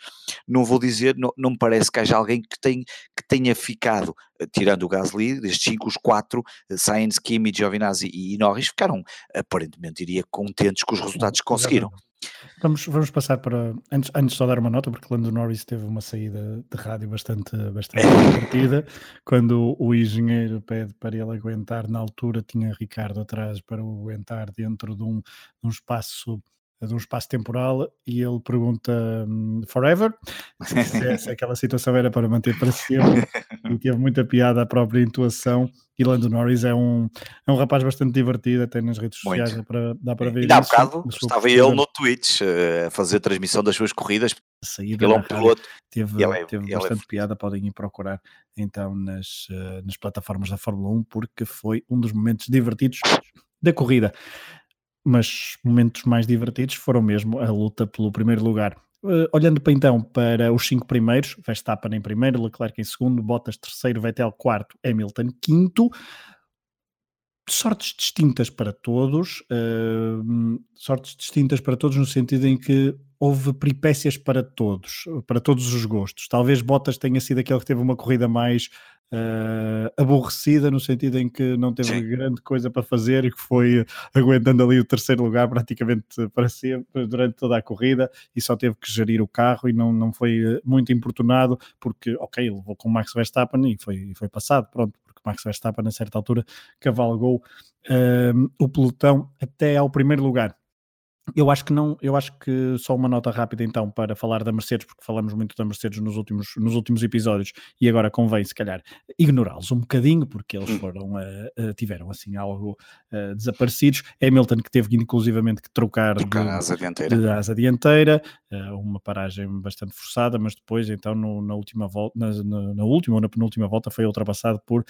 não vou dizer, não, não me parece que haja alguém que, tem, que tenha ficado, eh, tirando o Gasly, destes cinco, os quatro, eh, Sainz, Kimi, Giovinazzi e Norris, ficaram aparentemente, diria, contentes com os resultados que conseguiram. Vamos, vamos passar para. Antes, antes só dar uma nota, porque Lando Norris teve uma saída de rádio bastante, bastante divertida. Quando o engenheiro pede para ele aguentar, na altura tinha Ricardo atrás para o aguentar dentro de um, de um espaço de um espaço temporal e ele pergunta um, forever? Se, se, aquela situação era para manter para sempre e teve muita piada a própria intuação e Lando Norris é um, é um rapaz bastante divertido até nas redes Muito. sociais dá para, dá para ver e há bocado estava ele no Twitch uh, a fazer a transmissão das suas corridas saída ele é um piloto teve, ele é, teve ele é bastante é... piada podem ir procurar então nas, uh, nas plataformas da Fórmula 1 porque foi um dos momentos divertidos da corrida mas momentos mais divertidos foram mesmo a luta pelo primeiro lugar. Uh, olhando para então para os cinco primeiros, Verstappen em primeiro, Leclerc em segundo, Bottas terceiro, Vettel quarto, Hamilton quinto. Sortes distintas para todos, uh, sortes distintas para todos no sentido em que houve peripécias para todos, para todos os gostos. Talvez Bottas tenha sido aquele que teve uma corrida mais uh, aborrecida, no sentido em que não teve Sim. grande coisa para fazer e que foi aguentando ali o terceiro lugar praticamente para sempre durante toda a corrida e só teve que gerir o carro e não, não foi eh, muito importunado porque, ok, levou com o Max Verstappen e foi, foi passado, pronto, porque Max Verstappen a certa altura cavalgou uh, o pelotão até ao primeiro lugar eu acho que não, eu acho que só uma nota rápida então para falar da Mercedes, porque falamos muito da Mercedes nos últimos, nos últimos episódios e agora convém se calhar ignorá-los um bocadinho, porque eles hum. foram, uh, uh, tiveram assim algo uh, desaparecidos. Hamilton que teve inclusivamente que trocar, trocar de, asa dianteira, de asa dianteira uma paragem bastante forçada, mas depois então no, na última volta, na, na, na, última ou na penúltima volta foi ultrapassado por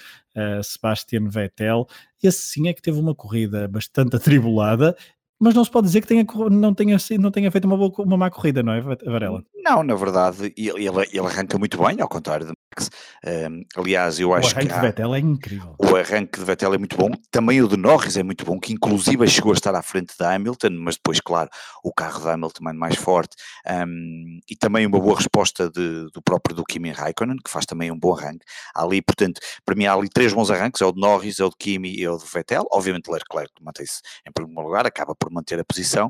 Sebastian Vettel. Esse sim é que teve uma corrida bastante atribulada mas não se pode dizer que tenha, não, tenha, não tenha feito uma, boa, uma má corrida, não é, Varela? Não, na verdade, ele, ele arranca muito bem, ao contrário de Max. Um, aliás, eu acho que. O arranque de Vettel é incrível. O arranque de Vettel é muito bom. Também o de Norris é muito bom, que inclusive chegou a estar à frente da Hamilton, mas depois, claro, o carro da Hamilton é mais forte. Um, e também uma boa resposta de, do próprio do Kimi Raikkonen, que faz também um bom arranque. Há ali, portanto, para mim há ali três bons arranques: é o de Norris, é o de Kimi e é o de Vettel. Obviamente, Leclerc mantém-se em primeiro lugar, acaba por manter a posição,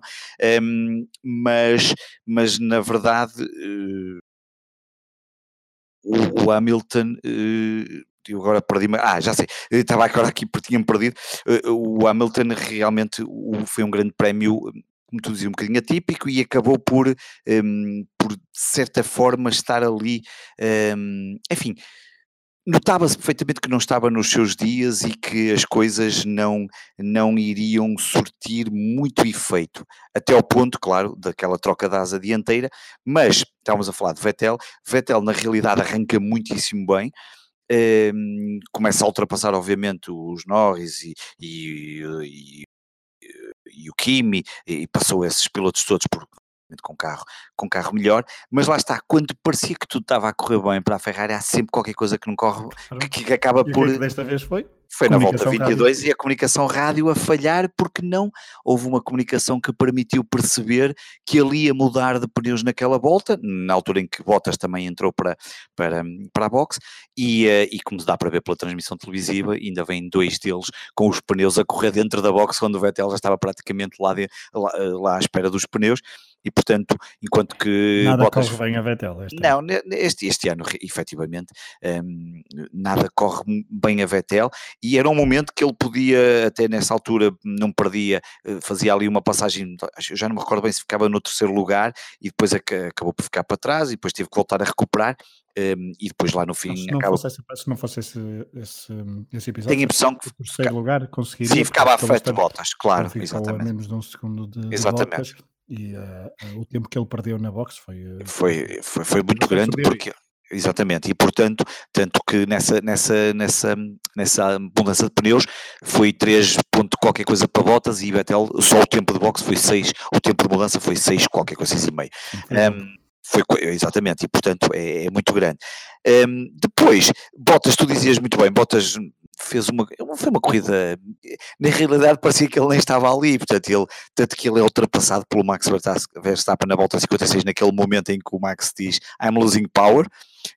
um, mas, mas na verdade. Uh, o, o Hamilton uh, eu agora perdi ah, já sei, estava agora aqui porque tinha-me perdido, eh, o Hamilton realmente foi um grande prémio, como tu dizia, um bocadinho atípico e acabou por, um, ehm, por de certa forma estar ali, um, ehm, enfim, Notava-se perfeitamente que não estava nos seus dias e que as coisas não, não iriam surtir muito efeito, até ao ponto, claro, daquela troca da asa dianteira, mas estávamos a falar de Vettel, Vettel na realidade arranca muitíssimo bem, ehm, começa a ultrapassar obviamente os Norris e, e, e, e o Kimi e passou esses pilotos todos por com carro, com carro melhor, mas lá está, quando parecia que tudo estava a correr bem para a Ferrari, há sempre qualquer coisa que não corre, que, que acaba e por... Que desta vez foi? Foi na volta 22 rádio. e a comunicação rádio a falhar porque não houve uma comunicação que permitiu perceber que ele ia mudar de pneus naquela volta, na altura em que Bottas também entrou para, para, para a box, e, eh, e como dá para ver pela transmissão televisiva, ainda vêm dois deles com os pneus a correr dentro da box quando o Vettel já estava praticamente lá, de, lá, eh, lá à espera dos pneus, e portanto, enquanto que nada Bottas... corre bem a Vettel este não, ano. Este, este ano efetivamente um, nada corre bem a Vettel e era um momento que ele podia até nessa altura não perdia, eh, fazia ali uma passagem, já não me recordo bem se ficava no terceiro lugar e depois acabou por ficar para trás e depois teve que voltar a recuperar um, e depois lá no fim se não acaba... fosse, esse, se não fosse esse, esse, esse episódio tenho a impressão que terceiro lugar conseguiria sim, ficava à frente de botas, claro exatamente. a menos de um segundo de, exatamente. de E uh, o tempo que ele perdeu na box foi. Foi, foi, foi muito grande porque. Exatamente, e portanto, tanto que nessa, nessa, nessa, nessa mudança de pneus foi 3 ponto qualquer coisa para Bottas e Vettel, só o tempo de boxe foi 6, o tempo de mudança foi 6 qualquer coisa, 6 e meio. Um, foi, exatamente, e portanto é, é muito grande. Um, depois, Bottas, tu dizias muito bem, Bottas fez uma, foi uma corrida, na realidade parecia que ele nem estava ali, portanto, ele, tanto que ele é ultrapassado pelo Max Verstappen na volta 56, naquele momento em que o Max diz I'm losing power,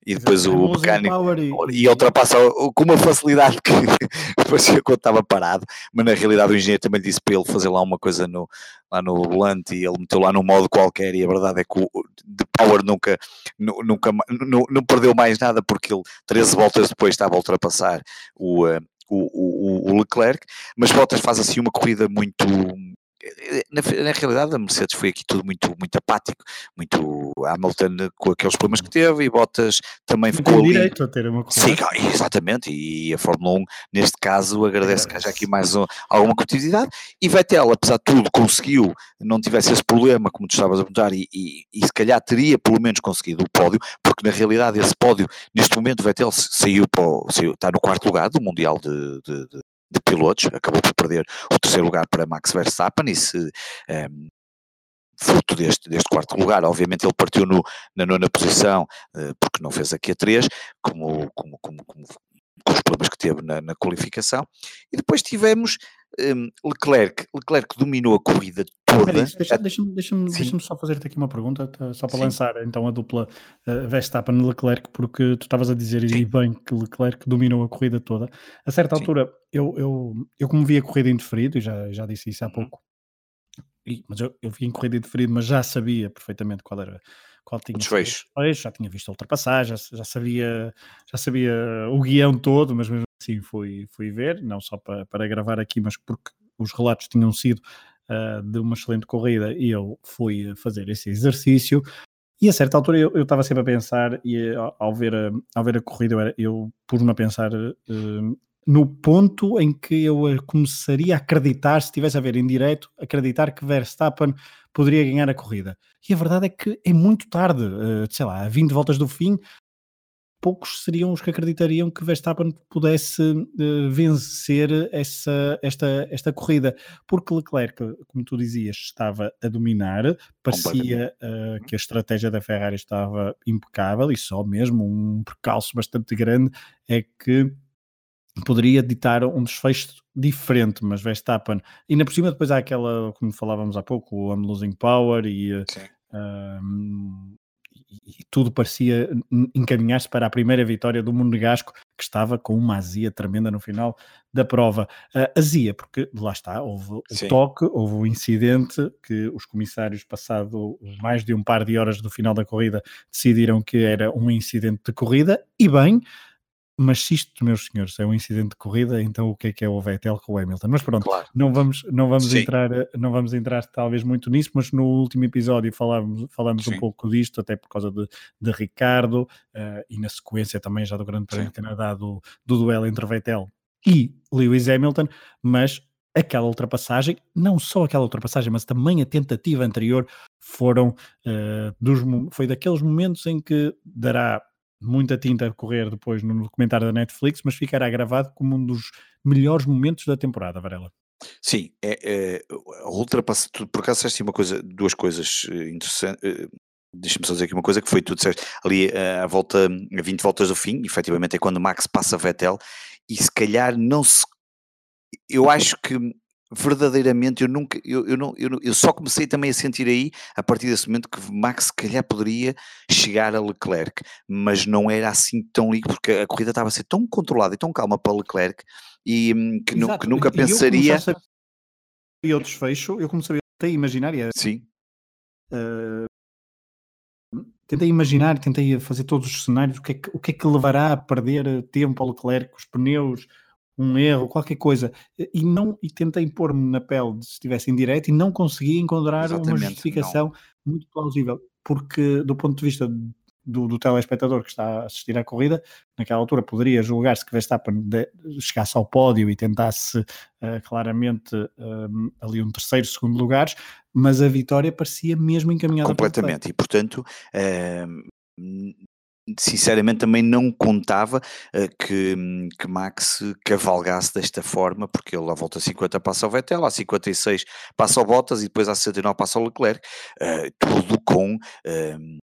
e depois o mecânico e, e ultrapassa com uma facilidade que parecia que estava parado, mas na realidade o engenheiro também disse para ele fazer lá uma coisa no, lá no volante e ele meteu lá num modo qualquer e a verdade é que o de Power nunca, nunca não, não perdeu mais nada porque ele 13 voltas depois estava a ultrapassar o, eh, o, o, o Leclerc, mas Bottas faz assim uma corrida muito na, na, realidade a Mercedes foi aqui tudo muito, muito apático, muito Hamilton com aqueles problemas que teve e Bottas também ficou ali. direito a ter uma Sim, exatamente, e a Fórmula 1 neste caso agradece que haja aqui mais um, alguma competitividade e Vettel apesar de tudo conseguiu, não tivesse esse problema como tu estavas a perguntar e, e, e, se calhar teria pelo menos conseguido o pódio, porque na realidade esse pódio, neste momento Vettel saiu, para o, saiu está no quarto lugar do Mundial de, de, de de pilotos, acabou por perder o terceiro lugar para Max Verstappen e se um, ehm, fruto deste, deste quarto lugar, obviamente ele partiu no, na nona posição uh, porque não fez aqui a três, como, como, como, como com os problemas teve na, na qualificação, e depois tivemos um, Leclerc, Leclerc dominou a corrida toda. Deixa-me deixa deixa deixa só fazer-te aqui uma pergunta, tá, só para Sim. lançar então a dupla uh, Verstappen-Leclerc, porque tu estavas a dizer Sim. e bem que Leclerc dominou a corrida toda. A certa Sim. altura, eu, eu, eu como vi a corrida indeferido, e já, já disse isso há uhum. pouco, e, mas eu, eu vi em corrida indeferido, mas já sabia perfeitamente qual era qual tinha desfecho. já tinha visto a ultrapassar, já, já, sabia, já sabia o guião todo, mas mesmo assim fui, fui ver, não só para, para gravar aqui, mas porque os relatos tinham sido uh, de uma excelente corrida e eu fui fazer esse exercício. E a certa altura eu, estava sempre a pensar, e ao, ao, ver, a, ao ver a corrida, eu, eu pus-me a pensar uh, no ponto em que eu começaria a acreditar, se estivesse a ver em direto, acreditar que Verstappen poderia ganhar a corrida. E a verdade é que é muito tarde, uh, sei lá, a 20 voltas do fim, poucos seriam os que acreditariam que Verstappen pudesse uh, vencer essa, esta, esta corrida, porque Leclerc, como tu dizias, estava a dominar, parecia uh, que a estratégia da Ferrari estava impecável e só mesmo um percalço bastante grande é que poderia ditar um desfecho diferente, mas Verstappen, ainda por cima depois há aquela, como falávamos há pouco, o I'm losing power e, um, e, e tudo parecia encaminhar-se para a primeira vitória do Monegasco, que estava com uma azia tremenda no final da prova. Uh, azia, porque lá está, houve o Sim. toque, houve o incidente que os comissários, passado mais de um par de horas do final da corrida, decidiram que era um incidente de corrida, e bem, mas se isto, meus senhores, é um incidente de corrida, então o que é que é o Vettel com o Hamilton? Mas pronto, claro. não vamos, não vamos entrar, não vamos entrar talvez muito nisso, mas no último episódio falamos, falamos um pouco disto, até por causa de, de Ricardo, uh, e na sequência também já do Grande Prémio do Canadá do, do duelo entre Vettel e Lewis Hamilton, mas aquela ultrapassagem, não só aquela ultrapassagem, mas também a tentativa anterior foram uh, dos, foi daqueles momentos em que dará muita tinta a correr depois no documentário da Netflix, mas ficará gravado como um dos melhores momentos da temporada, Varela. Sim, é, é ultrapassa, por acaso disseste uma coisa, duas coisas eh, interessantes, eh, deixa-me só dizer aqui uma coisa que foi tu disseste ali eh, a volta, a 20 voltas do fim, efetivamente é quando Max passa Vettel e se calhar não se, eu acho que verdadeiramente eu nunca, eu, eu, não, eu, eu, só comecei também a sentir aí, a partir desse momento, que Max se calhar poderia chegar a Leclerc, mas não era assim tão ligo, porque a corrida estava a ser tão controlada e tão calma para Leclerc e hum, que, nu, que nunca pensaria. E o desfecho, eu comecei a imaginar, e Sim. Uh, tentei imaginar, tentei fazer todos os cenários, o que, é que, o que é que levará a perder tempo ao Leclerc, os pneus, um erro, qualquer coisa, e não e tentei pôr-me na pele de se estivesse em direto e não consegui encontrar Exatamente, uma justificação não. muito plausível, porque do ponto de vista do, do, telespectador que está a assistir à corrida, naquela altura poderia julgar-se que Verstappen de, chegasse ao pódio e tentasse uh, claramente um, ali um terceiro, segundo lugares, mas a vitória parecia mesmo encaminhada. Completamente, e portanto uh, sinceramente também não contava uh, que, que Max cavalgasse desta forma, porque ele à volta 50 passa ao Vettel, à 56 passa ao Bottas e depois à 69 passa ao Leclerc, uh, tudo com uh,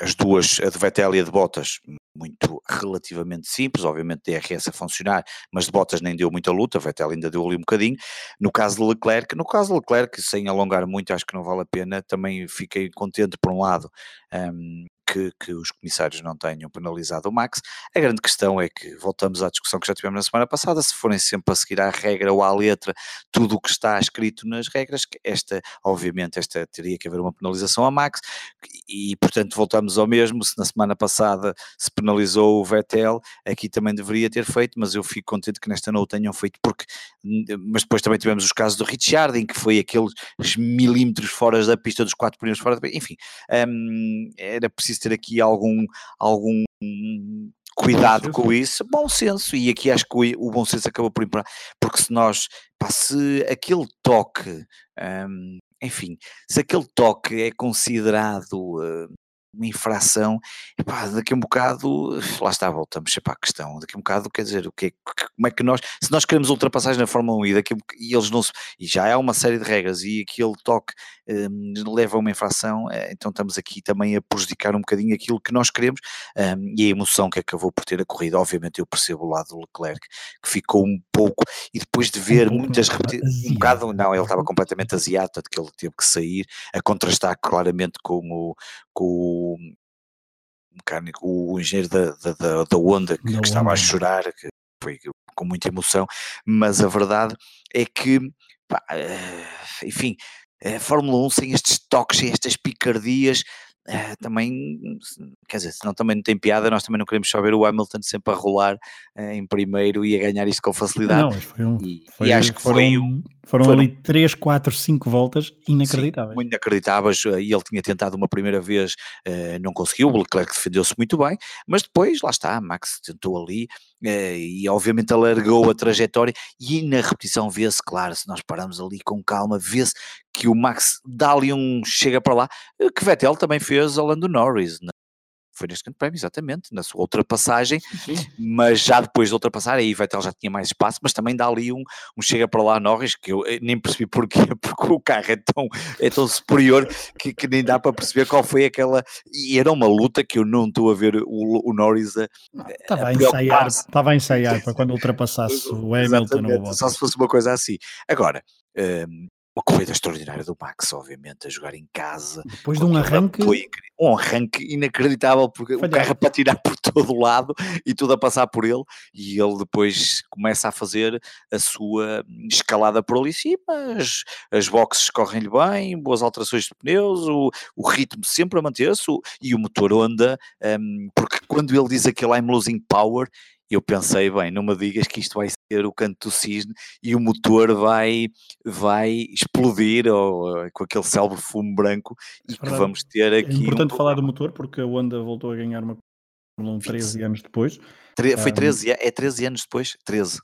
as duas, a de Vettel e a de Bottas, muito relativamente simples, obviamente DRS a funcionar, mas de Bottas nem deu muita luta, Vettel ainda deu ali um bocadinho. No caso de Leclerc, no caso de Leclerc, sem alongar muito, acho que não vale a pena, também fiquei contente por um lado, um, que, que, os comissários não tenham penalizado o Max. A grande questão é que, voltamos à discussão que já tivemos na semana passada, se forem sempre a seguir à regra ou à letra tudo o que está escrito nas regras, esta, obviamente, esta teria que haver uma penalização a Max, e portanto voltamos ao mesmo, se na semana passada se penalizou o Vettel, aqui também deveria ter feito, mas eu fico contente que nesta não o tenham feito, porque, mas depois também tivemos os casos do Richard, em que foi aqueles milímetros fora da pista dos quatro primeiros fora da pista, enfim, um, era preciso ter aqui algum, algum cuidado com isso, bom senso, e aqui acho que o, bom senso acabou por imperar, porque se nós, pá, se aquele toque, um, enfim, se aquele toque é considerado uh, uma infração, epá, daqui a um bocado, lá está, voltamos para a questão, daqui a um bocado, quer dizer, o que é, como é que nós, se nós queremos ultrapassagem na Fórmula 1 e, daqui, e eles não se, e já há uma série de regras e aquele toque um, leva a uma infração, eh, então estamos aqui também a prejudicar um bocadinho aquilo que nós queremos um, e a emoção que acabou por ter a corrida, obviamente eu percebo o lado do Leclerc, que ficou um pouco, e depois de ver um muitas repetições, um bocado, não, ele estava completamente asiático, que ele teve que sair, a contrastar claramente com o, o mecânico, o engenheiro da, da, da Honda que, que estava a chorar, que foi com muita emoção, mas a verdade é que, pá, eh, enfim, a Fórmula 1 sem estes toques, sem estas picardias, Uh, também, quer dizer, senão também não tem piada, nós também não queremos só ver o Hamilton sempre a rolar uh, em primeiro e a ganhar isto com facilidade. Não, foi um, e, foi, e, acho que foram, foi um, foram, foram ali 3, 4, 5 voltas inacreditáveis. Sim, inacreditáveis, eh, e ele tinha tentado uma primeira vez, uh, não conseguiu, o Leclerc defendeu-se muito bem, mas depois, lá está, Max tentou ali, e obviamente alargou a trajetória, e na repetição vê-se, claro, se nós paramos ali com calma, vê-se que o Max dá ali um chega para lá, que Vettel também fez ao Lando Norris, né? Foi neste grande prémio, exatamente, na sua ultrapassagem, Sim. mas já depois de ultrapassar, aí Vettel já tinha mais espaço, mas também dá ali um, um chega para lá Norris, que eu nem percebi porquê, porque o carro é tão, é tão superior que, que nem dá para perceber qual foi aquela, e era uma luta que eu não estou a ver o, o Norris a, estava a, a ensaiar, estava a ensaiar para quando ultrapassasse o Hamilton só se fosse uma coisa assim. Agora, um, uma corrida extraordinária do Max, obviamente, a jogar em casa. Depois de um arranque. Um arranque inacreditável, porque o carro a patinar por todo o lado e tudo a passar por ele, e ele depois começa a fazer a sua escalada por ali cima. As, as boxes correm-lhe bem, boas alterações de pneus, o, o ritmo sempre a manter-se e o motor onda, um, porque quando ele diz aquele I'm losing power, eu pensei, bem, não me digas que isto vai ser o canto do cisne e o motor vai, vai explodir ou, com aquele célebre fumo branco e que vamos ter é aqui. É importante um... falar do motor porque a Honda voltou a ganhar uma Fórmula 1 13 anos depois. Foi 13, é 13 anos depois? 13.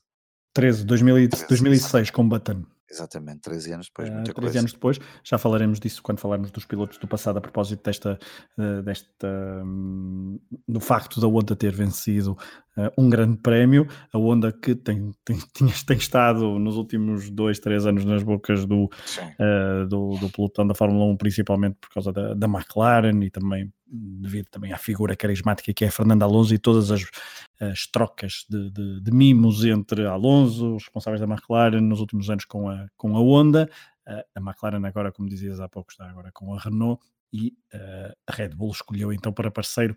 13, 2006 com Button. Exatamente, 13 anos depois, muita uh, 13 coisa. anos depois, já falaremos disso quando falarmos dos pilotos do passado a propósito desta, uh, desta um, do facto da Honda ter vencido uh, um grande prémio, a Honda que tem, tem, tem, tem, estado nos últimos dois, três anos nas bocas do, uh, do, do pelotão da Fórmula 1, principalmente por causa da, da McLaren e também devido também à figura carismática que é Fernando Alonso e todas as, as trocas de, de, de, mimos entre Alonso, os responsáveis da McLaren nos últimos anos com a, com a Honda, a McLaren agora, como dizias há pouco, está agora com a Renault e a Red Bull escolheu então para parceiro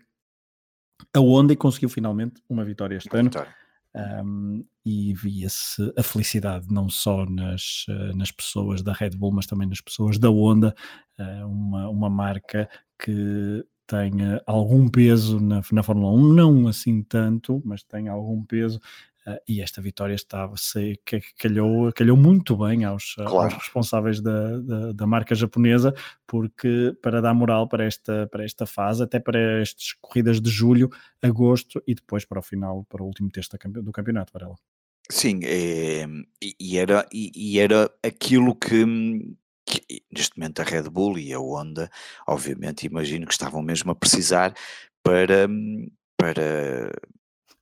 a Honda e conseguiu finalmente uma vitória este ano. Um, e via-se a felicidade não só nas, nas pessoas da Red Bull, mas também nas pessoas da Honda, uma, uma marca que tem algum peso na, na Fórmula 1, não assim tanto, mas tem algum peso Uh, e esta vitória estava se calhou, calhou muito bem aos, claro. aos responsáveis da, da, da, marca japonesa, porque para dar moral para esta, para esta fase, até para estas corridas de julho, agosto e depois para o final, para o último texto do campeonato, Varela. Sim, é, e, era, e, e, era aquilo que, neste momento a Red Bull e a Honda, obviamente, imagino que estavam mesmo a precisar para, para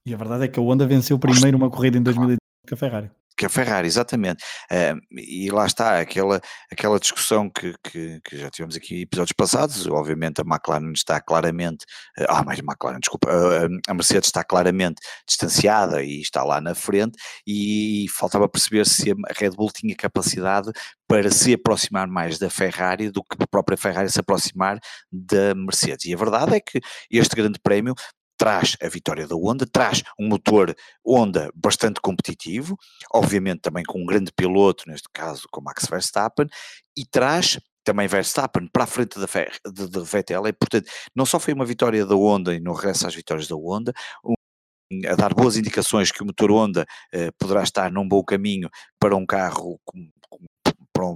e a verdade é que a Honda venceu primeiro uma corrida em 2010 que a Ferrari. Que a Ferrari, exatamente. Uh, e lá está, aquela, aquela discussão que, que, que, já tivemos aqui episódios passados, obviamente a McLaren está claramente, uh, ah, mas a McLaren, desculpa, uh, a Mercedes está claramente distanciada e está lá na frente e faltava perceber se a Red Bull tinha capacidade para se aproximar mais da Ferrari do que a própria Ferrari se aproximar da Mercedes. E a verdade é que este grande prémio traz a vitória da Honda, traz um motor Honda bastante competitivo, obviamente também com um grande piloto, neste caso com Max Verstappen, e traz também Verstappen para a frente da, de, de Vettel, e portanto não só foi uma vitória da Honda e no regresso às vitórias da Honda, um, a dar boas indicações que o motor Honda eh, poderá estar num bom caminho para um carro com,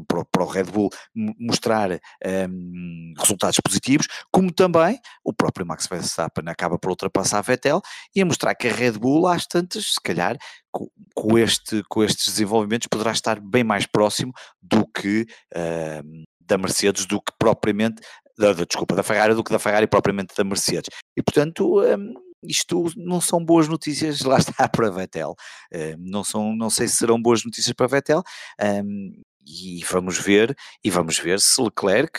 para, para, o Red Bull mostrar um, resultados positivos, como também o próprio Max Verstappen acaba por ultrapassar a Vettel e a mostrar que a Red Bull, às tantas, se calhar, com, com, este, com estes desenvolvimentos, poderá estar bem mais próximo do que uh, da Mercedes, do que propriamente, da, da, desculpa, da Ferrari, do que da Ferrari propriamente da Mercedes. E portanto. Um, ehm, isto não são boas notícias, lá está para Vettel. Uh, não, são, não sei se serão boas notícias para Vettel. Ehm, e vamos ver, e vamos ver se Leclerc,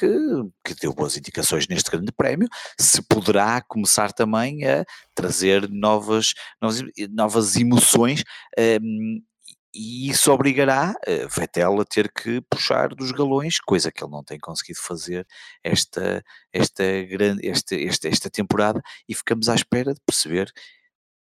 que deu boas indicações neste grande prémio, se poderá começar também a trazer novas, novas, novas emoções um, e isso obrigará uh, Vettel a ter que puxar dos galões, coisa que ele não tem conseguido fazer esta, esta, grande, esta, esta, esta temporada, e ficamos à espera de perceber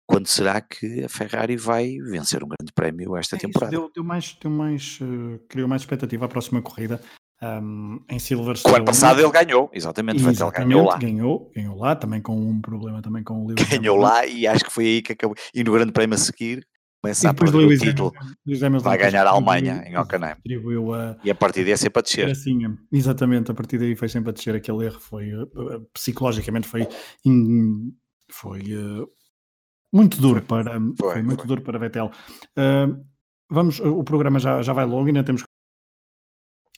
quando será que a Ferrari vai vencer um grande prémio esta é temporada? Deu, deu, mais, deu mais, uh, criou mais expectativa à próxima corrida. Um, em Silverstone. O ano passado ele ganhou, exatamente, exatamente ganhou lá. Ganhou, ganhou lá, também com um problema também com o Lewis Ganhou lá e acho que foi aí que acabou. E no grande prémio a seguir começa a perder o título. vai ganhar a Alemanha em Hockenheim. A, e a partir daí é sempre a descer. Assim, exatamente, a partir daí foi sempre a descer. Aquele erro foi, uh, psicologicamente, foi, in, foi uh, muito duro para, foi, foi muito foi. duro para Vettel. Uh, vamos, o programa já, já vai longo, ainda temos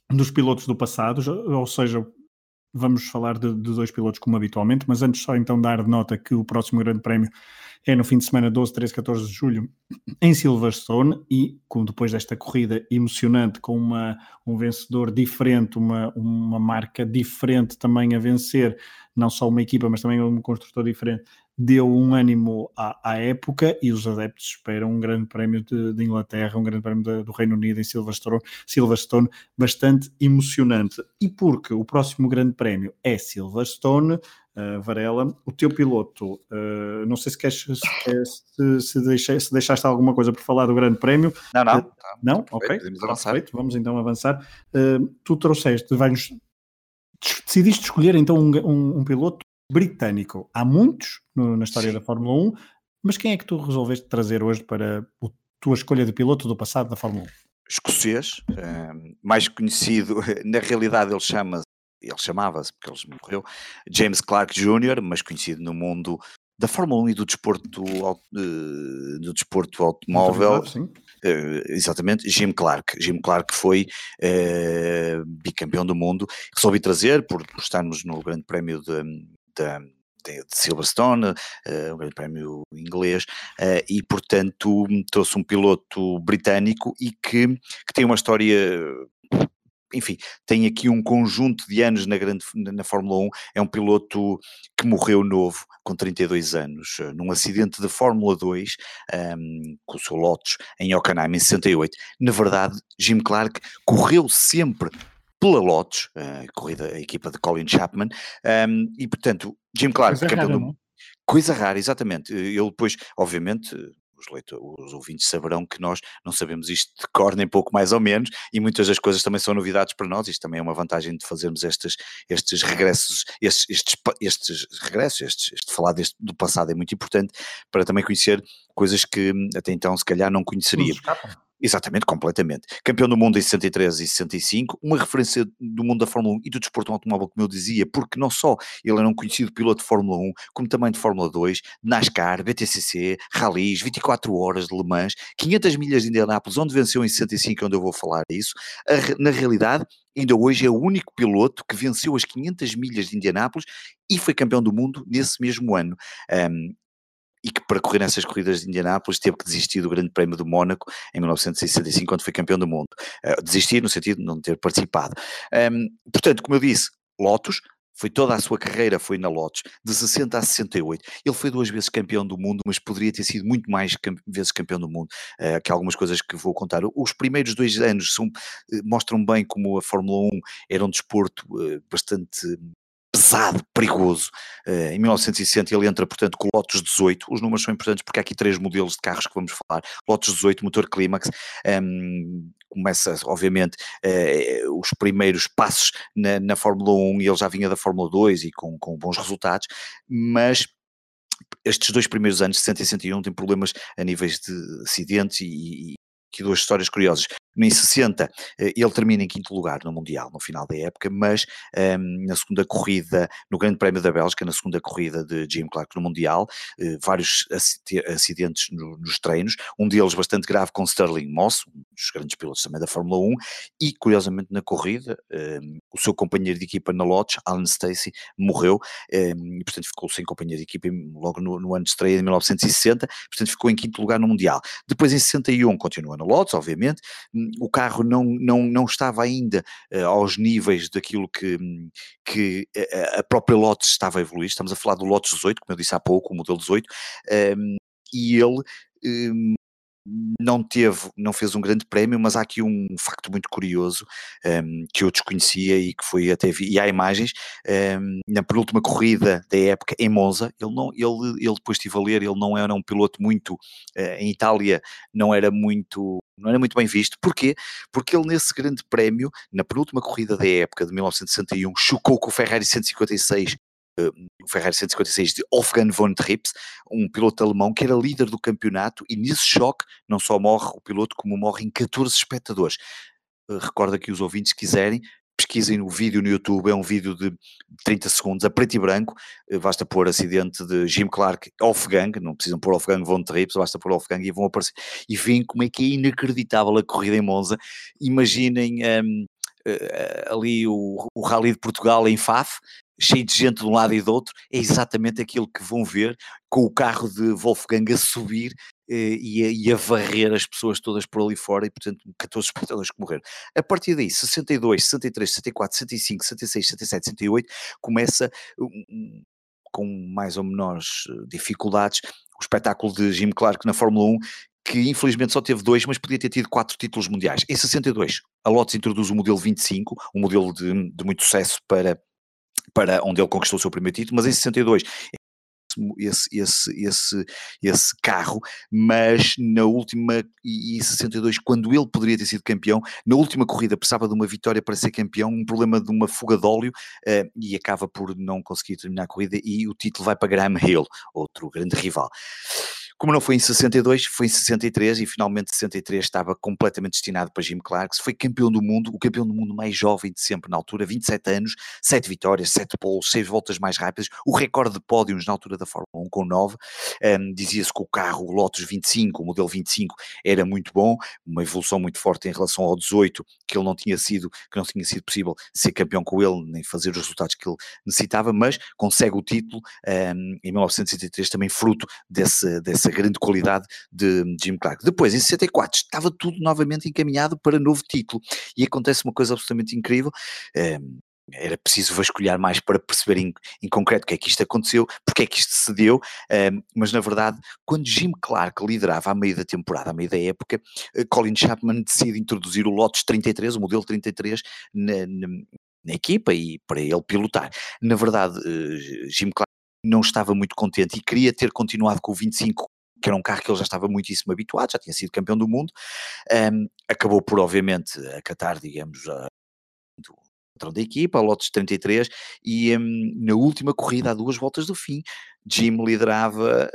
dos pilotos do passado, ou seja, vamos falar de, de, dois pilotos como habitualmente, mas antes só então dar nota que o próximo grande prémio é no fim de semana 12, 13, 14 de julho em Silverstone e com, depois desta corrida emocionante com uma, um vencedor diferente, uma, uma marca diferente também a vencer, não só uma equipa mas também um construtor diferente, deu um ânimo à, à, época e os adeptos esperam um grande prémio de, de Inglaterra, um grande prémio de, do Reino Unido em Silverstone, Silverstone, bastante emocionante. E porque o próximo grande prémio é Silverstone, uh, Varela, o teu piloto, uh, não sei se queres se, se, deixei, se, deixaste alguma coisa por falar do grande prémio. Não, não. Uh, não? ok. Perfeito, vamos então avançar. tu trouxeste, vais decidiste escolher então um, um, um piloto britânico. Há muitos no, na história Sim. da Fórmula 1, mas quem é que tu resolveste trazer hoje para a tua escolha de piloto do passado da Fórmula 1? Escocês, um, mais conhecido, na realidade ele chama ele chamava-se, porque ele morreu, James Clark Jr., mas conhecido no mundo da Fórmula 1 e do desporto, do desporto automóvel. Uh, exatamente, Jim Clark. Jim Clark foi uh, bicampeão do mundo. Resolvi trazer, por, por estarmos no Grande Prémio de, de, de Silverstone, uh, um grande prémio inglês, uh, e portanto trouxe um piloto britânico e que, que tem uma história enfim, tem aqui um conjunto de anos na, grande, na Fórmula 1, é um piloto que morreu novo, com 32 anos, eh, num acidente de Fórmula 2, um, ehm, com o seu Lotus, em Hockenheim, em 68. Na verdade, Jim Clark correu sempre pela Lotus, a corrida, a equipa de Colin Chapman, um, e portanto, Jim Clark, coisa campeão rara, do... Coisa rara, exatamente. Ele depois, obviamente, os, leitores, os ouvintes saberão que nós não sabemos isto de cor nem pouco mais ou menos, e muitas das coisas também são novidades para nós, isto também é uma vantagem de fazermos estes, estes regressos, estes, estes, estes regressos, estes, este falar deste, do passado é muito importante para também conhecer coisas que hum, até então se calhar não conheceria. Exatamente, completamente. Campeão do mundo em 63 e 65, uma referência do mundo da Fórmula 1 e do desporto automóvel, como eu dizia, porque não só ele era um conhecido piloto de Fórmula 1, como também de Fórmula 2, NASCAR, BTCC, rallies, 24 horas de Le Mans, 500 milhas de Indianápolis, onde venceu em 65, onde eu vou falar isso. Na realidade, ainda hoje é o único piloto que venceu as 500 milhas de Indianápolis e foi campeão do mundo nesse mesmo ano. Um, e que para correr nessas corridas de Indianápolis teve que desistir do Grande Prémio do Mónaco em 1965, quando foi campeão do mundo. Uh, desistir no sentido de não ter participado. Um, portanto, como eu disse, Lotus, foi toda a sua carreira foi na Lotus, de 60 a 68. Ele foi duas vezes campeão do mundo, mas poderia ter sido muito mais vezes campeão do mundo, uh, que algumas coisas que vou contar. Os primeiros dois anos são, uh, mostram bem como a Fórmula 1 era um desporto uh, bastante pesado, perigoso. Uh, em 1960 ele entra, portanto, com o Lotus 18. Os números são importantes porque há aqui três modelos de carros que vamos falar. Lotus 18, motor Climax. Um, ehm, começa, obviamente, uh, os primeiros passos na, na, Fórmula 1 e ele já vinha da Fórmula 2 e com, com bons resultados, mas estes dois primeiros anos, 60 e 61, tem problemas a níveis de acidentes e, e aqui duas histórias curiosas. Em 60, eh, ele termina em quinto lugar no Mundial, no final da época, mas um, ehm, na segunda corrida, no Grande Prémio da Bélgica, na segunda corrida de Jim Clark no Mundial, uh, vários acidentes no, nos treinos, um deles bastante grave com Sterling Moss, um dos grandes pilotos também da Fórmula 1, e curiosamente na corrida, um, ehm, o seu companheiro de equipa na Lodge, Alan Stacey, morreu, um, ehm, e portanto ficou sem companheiro de equipa logo no, no, ano de estreia de 1960, portanto ficou em quinto lugar no Mundial. Depois em 61 continua na Lodge, obviamente, o carro não, não, não estava ainda uh, aos níveis daquilo que, que a, a própria Lotus estava a evoluir. Estamos a falar do Lotus 18, como eu disse há pouco, o modelo 18, um, ehm, e ele um, não teve, não fez um grande prémio, mas há aqui um facto muito curioso um, que eu desconhecia e que foi até vi, e há imagens um, na penúltima corrida da época em Monza, ele não, ele, ele depois estive a ler, ele não era um piloto muito uh, em Itália, não era muito não era muito bem visto, porquê? Porque ele nesse grande prémio, na penúltima corrida da época de 1961, chocou com o Ferrari 156 o Ferrari 156 de Wolfgang von Trips, um piloto alemão que era líder do campeonato e nesse choque não só morre o piloto como morrem 14 espectadores. Uh, recorda que os ouvintes quiserem, pesquisem o vídeo no YouTube, é um vídeo de 30 segundos, a preto e branco, uh, basta pôr acidente de Jim Clark Wolfgang, não precisam pôr Wolfgang von Trips, basta pôr Wolfgang e vão aparecer, e veem como é que é inacreditável a corrida em Monza, imaginem um, uh, ali o, o Rally de Portugal em Faf, cheio de gente de um lado e do outro, é exatamente aquilo que vão ver com o carro de Wolfgang a subir eh, e, a, e, a, varrer as pessoas todas por ali fora e, portanto, 14 espectadores que morreram. A partir daí, 62, 63, 64, 65, 66, 67, 68, começa um, com mais ou menores eh, dificuldades o espetáculo de Jim Clark na Fórmula 1 que infelizmente só teve dois, mas podia ter tido quatro títulos mundiais. Em 62, a Lotus introduz o modelo 25, um modelo de, de muito sucesso para para onde ele conquistou o seu primeiro título, mas em 62 esse, esse, esse, esse carro, mas na última, e em 62, quando ele poderia ter sido campeão, na última corrida precisava de uma vitória para ser campeão, um problema de uma fuga de óleo, uh, e acaba por não conseguir terminar a corrida, e o título vai para Graham Hill, outro grande rival. Como não foi em 62, foi em 63 e finalmente 63 estava completamente destinado para Jim Clark. Foi campeão do mundo, o campeão do mundo mais jovem de sempre na altura, 27 anos, 7 vitórias, 7 polos, 6 voltas mais rápidas, o recorde de pódios na altura da Fórmula 1 com 9. Um, Dizia-se que o carro, o Lotus 25, o modelo 25, era muito bom, uma evolução muito forte em relação ao 18, que ele não tinha sido, que não tinha sido possível ser campeão com ele, nem fazer os resultados que ele necessitava, mas consegue o título um, em 1963 também fruto desse, dessa grande qualidade de Jim Clark. Depois, em 64, estava tudo novamente encaminhado para novo título e acontece uma coisa absolutamente incrível. Um, era preciso vasculhar mais para perceber em, em, concreto o que é que isto aconteceu, porque é que isto se deu, um, mas na verdade, quando Jim Clark liderava a meio da temporada, a meio da época, uh, Colin Chapman decide introduzir o Lotus 33, o modelo 33, na, na, na equipa e para ele pilotar. Na verdade, uh, Jim Clark não estava muito contente e queria ter continuado com o 25 que era um carro que ele já estava muitíssimo habituado, já tinha sido campeão do mundo, um, acabou por, obviamente, acatar, digamos, a, patrão da equipa, a Lotus 33, e um, na última corrida, a duas voltas do fim, Jim liderava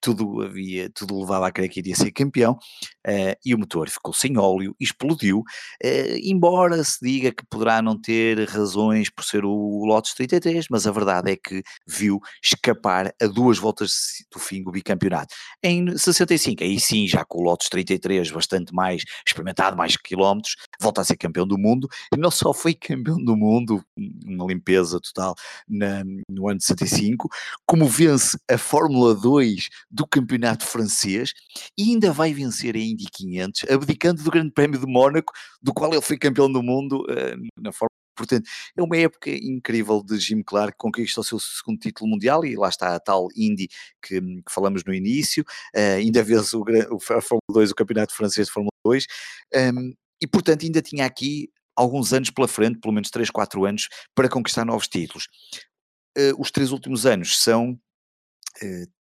tudo havia, tudo levava a crer que iria ser campeão, uh, e o motor ficou sem óleo, explodiu, uh, embora se diga que poderá não ter razões por ser o Lotus 33, mas a verdade é que viu escapar a duas voltas do fim o bicampeonato. Em 65, aí sim, já com o Lotus 33 bastante mais experimentado, mais quilómetros, volta a ser campeão do mundo, e não só foi campeão do mundo, uma limpeza total na, no ano de 65, como vence a Fórmula 2 do campeonato francês e ainda vai vencer a Indy 500, abdicando do Grande Prémio de Mónaco, do qual ele foi campeão do mundo uh, na Fórmula Portanto, é uma época incrível de Jim Clark, conquista o seu segundo título mundial e lá está a tal Indy que, que falamos no início, uh, ainda vence o, o, a Fórmula 2, o Campeonato Francês de Fórmula 2, um, ehm, e portanto ainda tinha aqui alguns anos pela frente, pelo menos 3, 4 anos, para conquistar novos títulos. Uh, os três últimos anos são uh,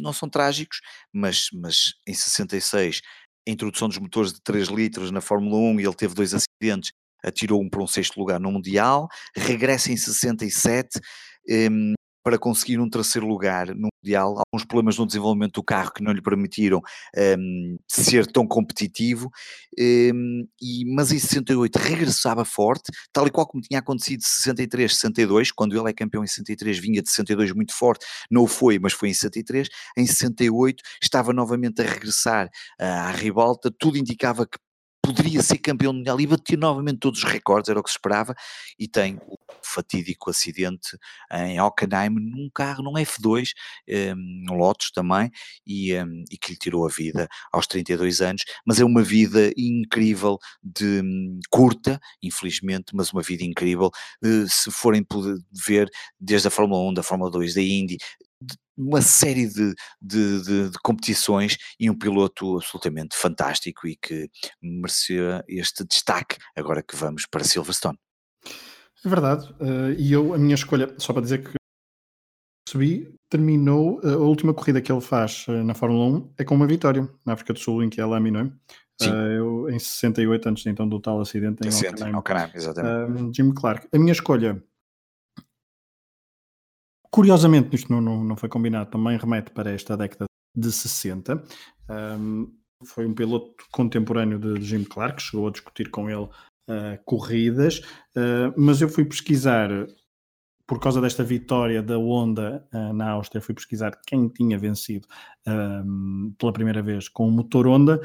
não são trágicos, mas, mas em 66, a introdução dos motores de 3 litros na Fórmula 1 e ele teve dois acidentes, atirou-um para um sexto lugar no Mundial, regressa em 67, um, para conseguir um terceiro lugar no Mundial, alguns problemas no desenvolvimento do carro que não lhe permitiram um, ser tão competitivo, um, e, mas em 68 regressava forte, tal e qual como tinha acontecido em 63, 62, quando ele é campeão em 63, vinha de 62 muito forte, não foi, mas foi em 63, em 68 estava novamente a regressar uh, à ribalta, tudo indicava que poderia ser campeão mundial. E bater novamente todos os recordes, era o que se esperava, e tem o fatídico acidente em Hockenheim num carro, num F2, um, no Lotus também, e, um, e, que lhe tirou a vida aos 32 anos, mas é uma vida incrível, de um, curta, infelizmente, mas uma vida incrível, uh, se forem poder ver desde a Fórmula 1, da Fórmula 2, da Indy, uma série de, de, de, de, competições e um piloto absolutamente fantástico e que merecia este destaque agora que vamos para Silverstone. É verdade, uh, e eu, a minha escolha, só para dizer que percebi, terminou, uh, a última corrida que ele faz uh, na Fórmula 1 é com uma vitória na África do Sul, em que não é? Sim. eu, em 68, antes então do tal acidente em Hockenheim. Hockenheim exatamente. Jim Clark. A minha escolha Curiosamente, isto não, não, não foi combinado, também remete para esta década de 60. Um, foi um piloto contemporâneo de Jim Clark, chegou a discutir com ele uh, corridas, uh, mas eu fui pesquisar, por causa desta vitória da Honda uh, na Áustria, fui pesquisar quem tinha vencido pela primeira vez com o motor Honda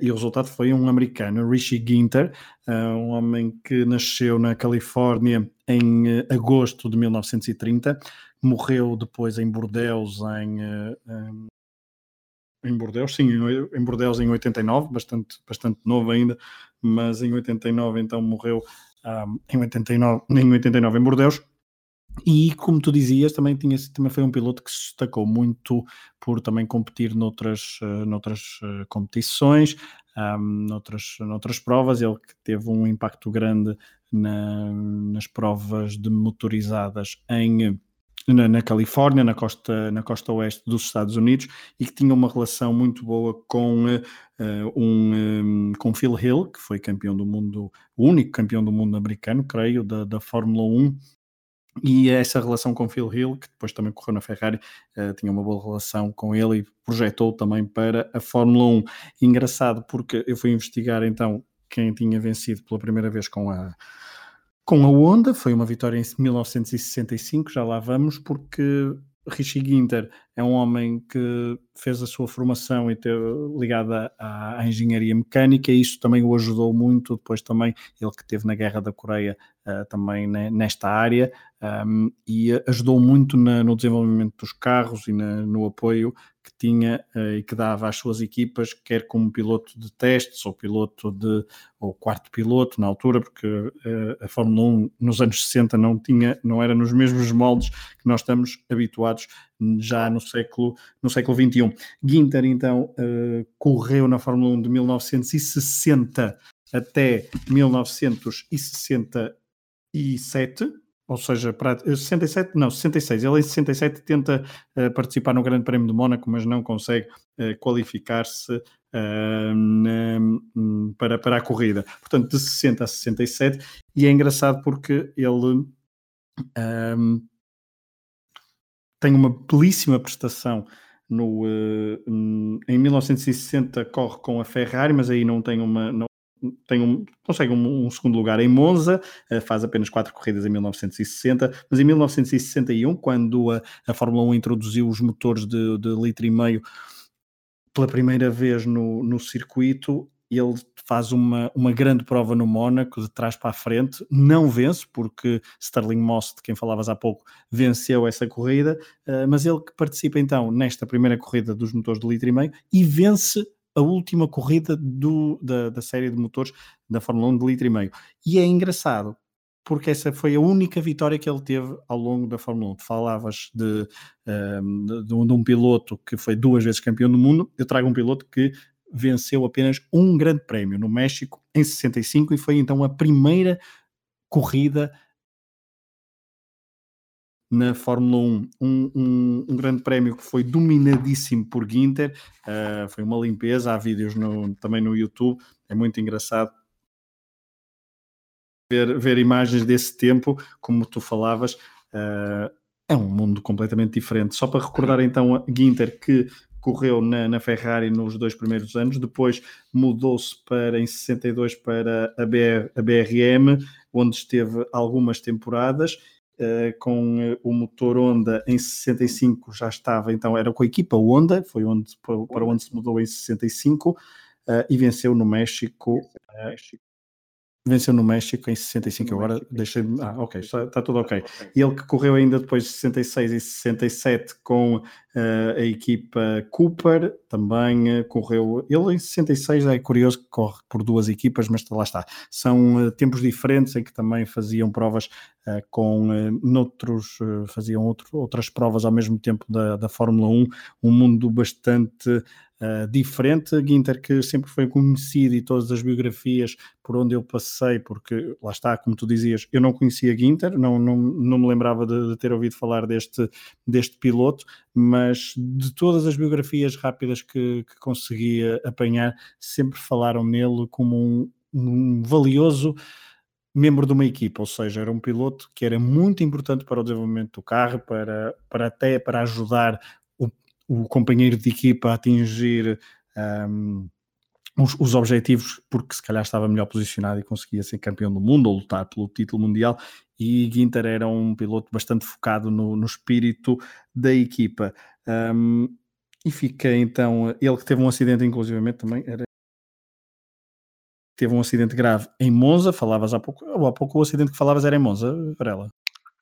e o resultado foi um americano, Rishi Ginter, um homem que nasceu na Califórnia em agosto de 1930 morreu depois em Bordeus em, eh, em, em Bordeus, sim, em Bordeus em 89, bastante, bastante novo ainda, mas em 89 então morreu um, ah, em, 89, em 89 em Bordeus. E como tu dizias, também, tinha, também foi um piloto que se destacou muito por também competir noutras, uh, noutras uh, competições, um, noutras, noutras provas. Ele que teve um impacto grande na, nas provas de motorizadas em na, na, Califórnia, na costa, na costa oeste dos Estados Unidos, e que tinha uma relação muito boa com, uh, um, um, com Phil Hill, que foi campeão do mundo, o único campeão do mundo americano, creio, da, da Fórmula 1. E essa relação com Phil Hill, que depois também correu na Ferrari, uh, tinha uma boa relação com ele e projetou também para a Fórmula 1. Engraçado porque eu fui investigar então quem tinha vencido pela primeira vez com a, com a Honda, foi uma vitória em 1965, já lá vamos, porque Richie Ginter é um homem que fez a sua formação e teve ligada à, à, engenharia mecânica e isso também o ajudou muito. Depois também ele que teve na Guerra da Coreia uh, também nesta área um, e ajudou muito na, no desenvolvimento dos carros e na, no apoio tinha uh, e que dava às suas equipas, quer como piloto de testes ou piloto de ou quarto piloto na altura, porque uh, a Fórmula 1 nos anos 60 não tinha, não era nos mesmos moldes que nós estamos habituados já no século no século 21. Ginter então uh, correu na Fórmula 1 de 1960 até 1967 ou seja, para 67, não, 66. Ele em 67 tenta uh, participar no Grande Prémio de Mónaco, mas não consegue uh, qualificar-se uh, para, para a corrida. Portanto, de 60 a 67. E é engraçado porque ele um, tem uma belíssima prestação no, em 1960 corre com a Ferrari, mas aí não tem uma, não, tem um, consegue um, um, segundo lugar em Monza, uh, faz apenas quatro corridas em 1960, mas em 1961, quando a, a Fórmula 1 introduziu os motores de, de litro e meio pela primeira vez no, no circuito, ele faz uma, uma grande prova no Mónaco, de trás para a frente, não vence, porque Sterling Moss, de quem falavas há pouco, venceu essa corrida, uh, mas ele que participa então nesta primeira corrida dos motores de litro e meio e vence a última corrida do, da, da série de motores da Fórmula 1 de litro e meio. E é engraçado, porque essa foi a única vitória que ele teve ao longo da Fórmula 1. Tu falavas de, de, de, um piloto que foi duas vezes campeão do mundo, eu trago um piloto que venceu apenas um grande prémio no México em 65 e foi então a primeira corrida na Fórmula 1, um, um, um, grande prémio que foi dominadíssimo por Ginter, uh, foi uma limpeza, há vídeos no, também no YouTube, é muito engraçado ver, ver imagens desse tempo, como tu falavas, uh, é um mundo completamente diferente. Só para recordar então a Ginter que correu na, na Ferrari nos dois primeiros anos, depois mudou-se para em 62 para a, BR, a BRM, onde esteve algumas temporadas Uh, com uh, o motor Honda em 65 já estava, então era com a equipa Honda, foi onde, para onde se mudou em 65 uh, eh, e venceu no México. Venceu no México em 65, no agora deixei Ah, ok, está, está, tudo ok. E ele que correu ainda depois de 66 e 67 com uh, a equipa Cooper, também uh, correu. Ele em 66 é curioso que corre por duas equipas, mas lá está. São uh, tempos diferentes em que também faziam provas com noutros, faziam outro, outras provas ao mesmo tempo da, da Fórmula 1, um mundo bastante uh, diferente. Ginter, que sempre foi conhecido e todas as biografias por onde eu passei, porque lá está, como tu dizias, eu não conhecia Ginter, não, não, não me lembrava de, de ter ouvido falar deste, deste piloto, mas de todas as biografias rápidas que, que conseguia apanhar, sempre falaram nele como um, um valioso membro de uma equipa, ou seja, era um piloto que era muito importante para o desenvolvimento do carro, para, para até para ajudar o companheiro de equipa a atingir um, os, os, objetivos, porque se calhar estava melhor posicionado e conseguia ser campeão do mundo ou lutar pelo título mundial. E Ginter era um piloto bastante focado no, no espírito da equipa. Um, e fica então, ele que teve um acidente, inclusivamente também, era teve um acidente grave em Monza, falavas há pouco, há pouco o acidente que falavas era em Monza, Varela.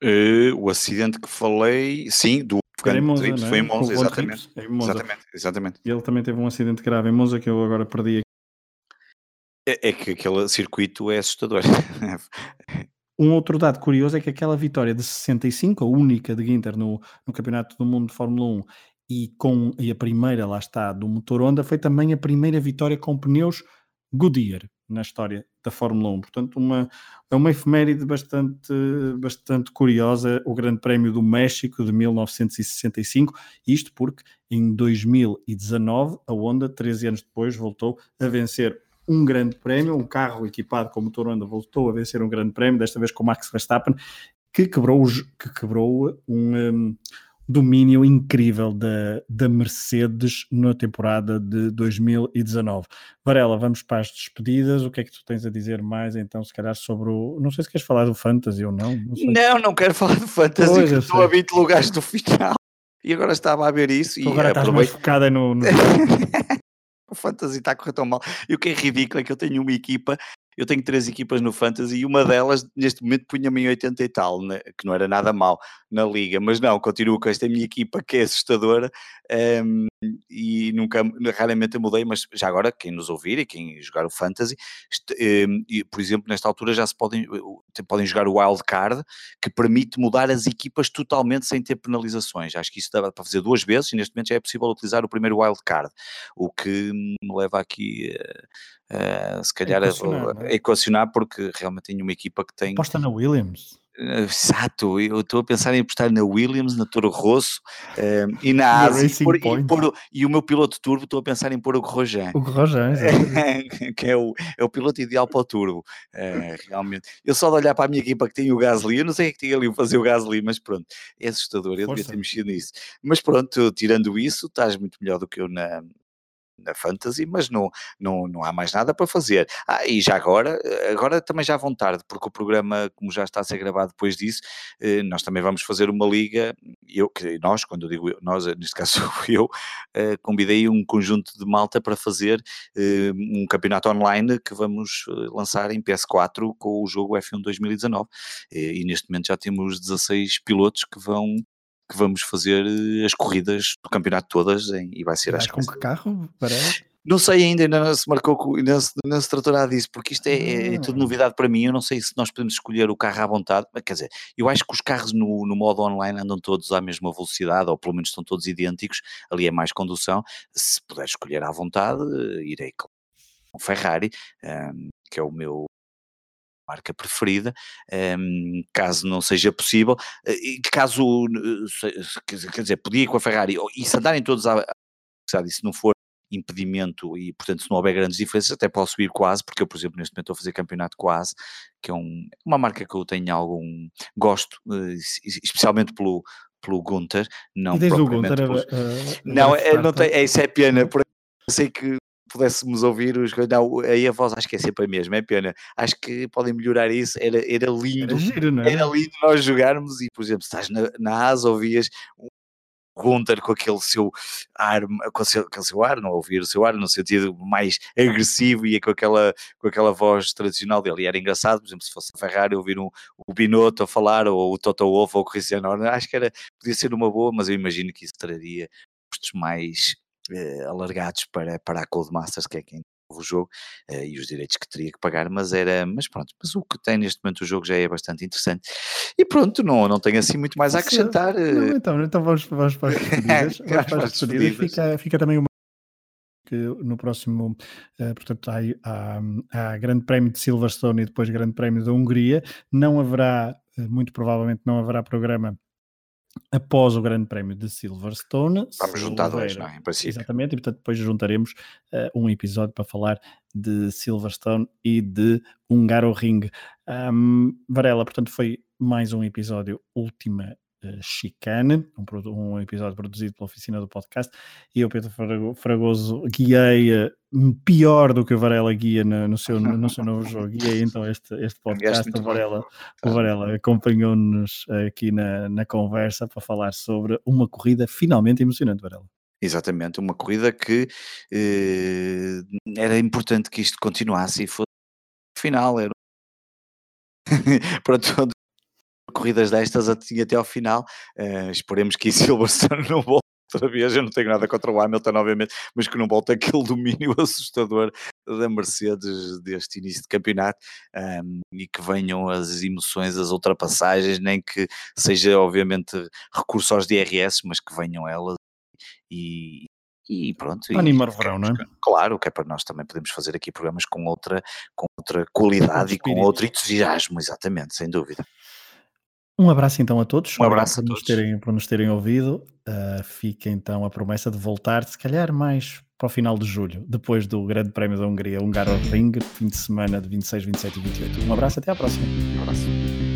Uh, o acidente que falei, sim, do foi em Monza, Foi em Monza, exatamente. Em Monza. exatamente. Exatamente, Ele também teve um acidente grave em Monza que eu agora perdi. É, é que aquele circuito é assustador. um outro dado curioso é que aquela vitória de 65, a única de Ginter no, no Campeonato do Mundo de Fórmula 1 e, com, e a primeira, lá está, do motor Honda, foi também a primeira vitória com pneus Goodyear na história da Fórmula 1. Portanto, uma, é uma efeméride bastante, bastante curiosa, o Grande Prémio do México de 1965, isto porque em 2019 a Honda, 13 anos depois, voltou a vencer um grande prémio, um carro equipado com motor Honda voltou a vencer um grande prémio, desta vez com Max Verstappen, que quebrou, que quebrou um, um domínio incrível da, da Mercedes na temporada de 2019. Varela, vamos para as despedidas. O que é que tu tens a dizer mais então, se calhar, sobre o. Não sei se queres falar do Fantasy ou não. Não, não, não, quero falar do Fantasy, pois, estou a 20 lugares do final. E agora estava a ver isso. Tu e agora estás mais focada no. no... o Fantasy está a correr tão mal. E o que é ridículo é que eu tenho uma equipa eu tenho três equipas no Fantasy e uma delas neste momento punha-me em 80 e tal, né? que não era nada mal na liga, mas não, continuo com esta minha equipa que é assustadora um, e nunca, raramente eu mudei, mas já agora quem nos ouvir e quem jogar o Fantasy, um, e, por exemplo, nesta altura já se podem, podem jogar o Wild Card, que permite mudar as equipas totalmente sem ter penalizações. Acho que isso dá para fazer duas vezes e neste momento já é possível utilizar o primeiro Wild Card, o que me leva aqui uh, se calhar a, a, a, equacionar porque realmente tenho uma equipa que tem. Aposta na Williams. Exato, eu estou a pensar em apostar na Williams, na Toro Rosso um, e na Asa e, pôr, e, pôr, e, o meu piloto turbo estou a pensar em pôr o Grosjean. O Grosjean, que é o, é o piloto ideal para o turbo, uh, realmente. Eu só de olhar para a minha equipa que tem o Gasly, eu não sei o que tinha ali fazer o Gasly, mas pronto, é assustador, eu Força. devia ter mexido nisso. Mas pronto, tirando isso, estás muito melhor do que eu na, na Fantasy, mas não, não, não há mais nada para fazer. Ah, e já agora, agora também já vão tarde, porque o programa, como já está a ser gravado depois disso, eh, nós também vamos fazer uma liga, eu, nós, quando eu digo nós, neste caso eu, eh, convidei um conjunto de malta para fazer eh, um campeonato online que vamos lançar em PS4 com o jogo F1 2019. E neste momento já temos 16 pilotos que vão que vamos fazer eh, as corridas do campeonato todas em, e vai ser acho com que carro? Parece? Não sei ainda, ainda não se marcou, ainda não se, não se disso, porque isto é, é, é, tudo ah. novidade para mim. Eu não sei se nós podemos escolher o carro à vontade, mas quer dizer, eu acho que os carros no, no modo online andam todos à mesma velocidade, ou pelo menos estão todos idênticos. Ali é mais condução. Se puder escolher à vontade, eh, irei com o Ferrari, um, ehm, que é o meu, marca preferida, um, ehm, caso não seja possível, eh, e caso, quer dizer, podia ir com a Ferrari, e se andarem todos a, se não for impedimento e, portanto, se não houver grandes diferenças, até posso ir quase, porque eu, por exemplo, neste momento estou a fazer campeonato quase, que é um, uma marca que eu tenho algum gosto, eh, especialmente pelo, pelo Gunter, não propriamente... Não, é, não tem, é, isso é pena, porque sei que pudéssemos ouvir os não, aí a voz acho que é sempre a mesma, é pena. Acho que podem melhorar isso, era, era lindo, era, giro, é? era lindo nós jogarmos e, por exemplo, se estás na, na asa, ouvias um Gunter com aquele seu ar, com, seu, aquele seu ar, não ouvir o seu ar no sentido mais agressivo e com aquela, com aquela voz tradicional dele. E era engraçado, por exemplo, se fosse a Ferrari ouvir um, o Binotto a falar, ou o Toto Wolff ou o Cristiano Ronaldo, acho que era, podia ser uma boa, mas eu imagino que isso traria custos mais alargados para, para a Codemasters, que é quem o jogo uh, e os direitos que teria que pagar, mas era, mas pronto, mas o que tem neste momento o jogo já é bastante interessante e pronto, não, não tenho assim muito mais a acrescentar. Não, eh. então, então vamos, vamos para as despedidas, vamos para as despedidas. Fica, fica também uma que no próximo, uh, portanto, há, há, há, Grande Prémio de Silverstone e depois Grande Prémio da Hungria, não haverá, muito provavelmente não haverá programa após o Grande Prémio de Silverstone. Vamos juntar dois, não é? Em princípio. Exatamente, e portanto depois juntaremos uh, um episódio para falar de Silverstone e de Hungaroring. Um, Varela, portanto, foi mais um episódio última chicane, um, um, episódio produzido pela oficina do podcast, e eu, Pedro Fragoso, guiei uh, pior do que o Varela guia no, no, seu, no, seu novo jogo, guiei então este, este podcast, o Varela, o Varela acompanhou-nos aqui na, na conversa para falar sobre uma corrida finalmente emocionante, Varela. Exatamente, uma corrida que eh, era importante que isto continuasse e fosse final, era pronto, corridas destas assim até ao final. Uh, esperemos que em Silverstone não volte outra vez. Eu não tenho nada contra o Hamilton, obviamente, mas que não volte aquele domínio assustador da Mercedes deste início de campeonato um, e que venham as emoções, as ultrapassagens, nem que seja, obviamente, recurso aos DRS, mas que venham elas e, e pronto. Animar o verão, não é? Claro, que é para nós também podemos fazer aqui programas com outra, com outra qualidade e com outro entusiasmo, exatamente, sem dúvida. Um abraço então a todos. Um abraço por a todos. Nos terem, por nos terem ouvido. Uh, fica então a promessa de voltar, se calhar mais para o final de julho, depois do Grande Prémio da Hungria, Hungaroring, fim de semana de 26, 27 e 28. Um abraço, até à próxima. Um abraço.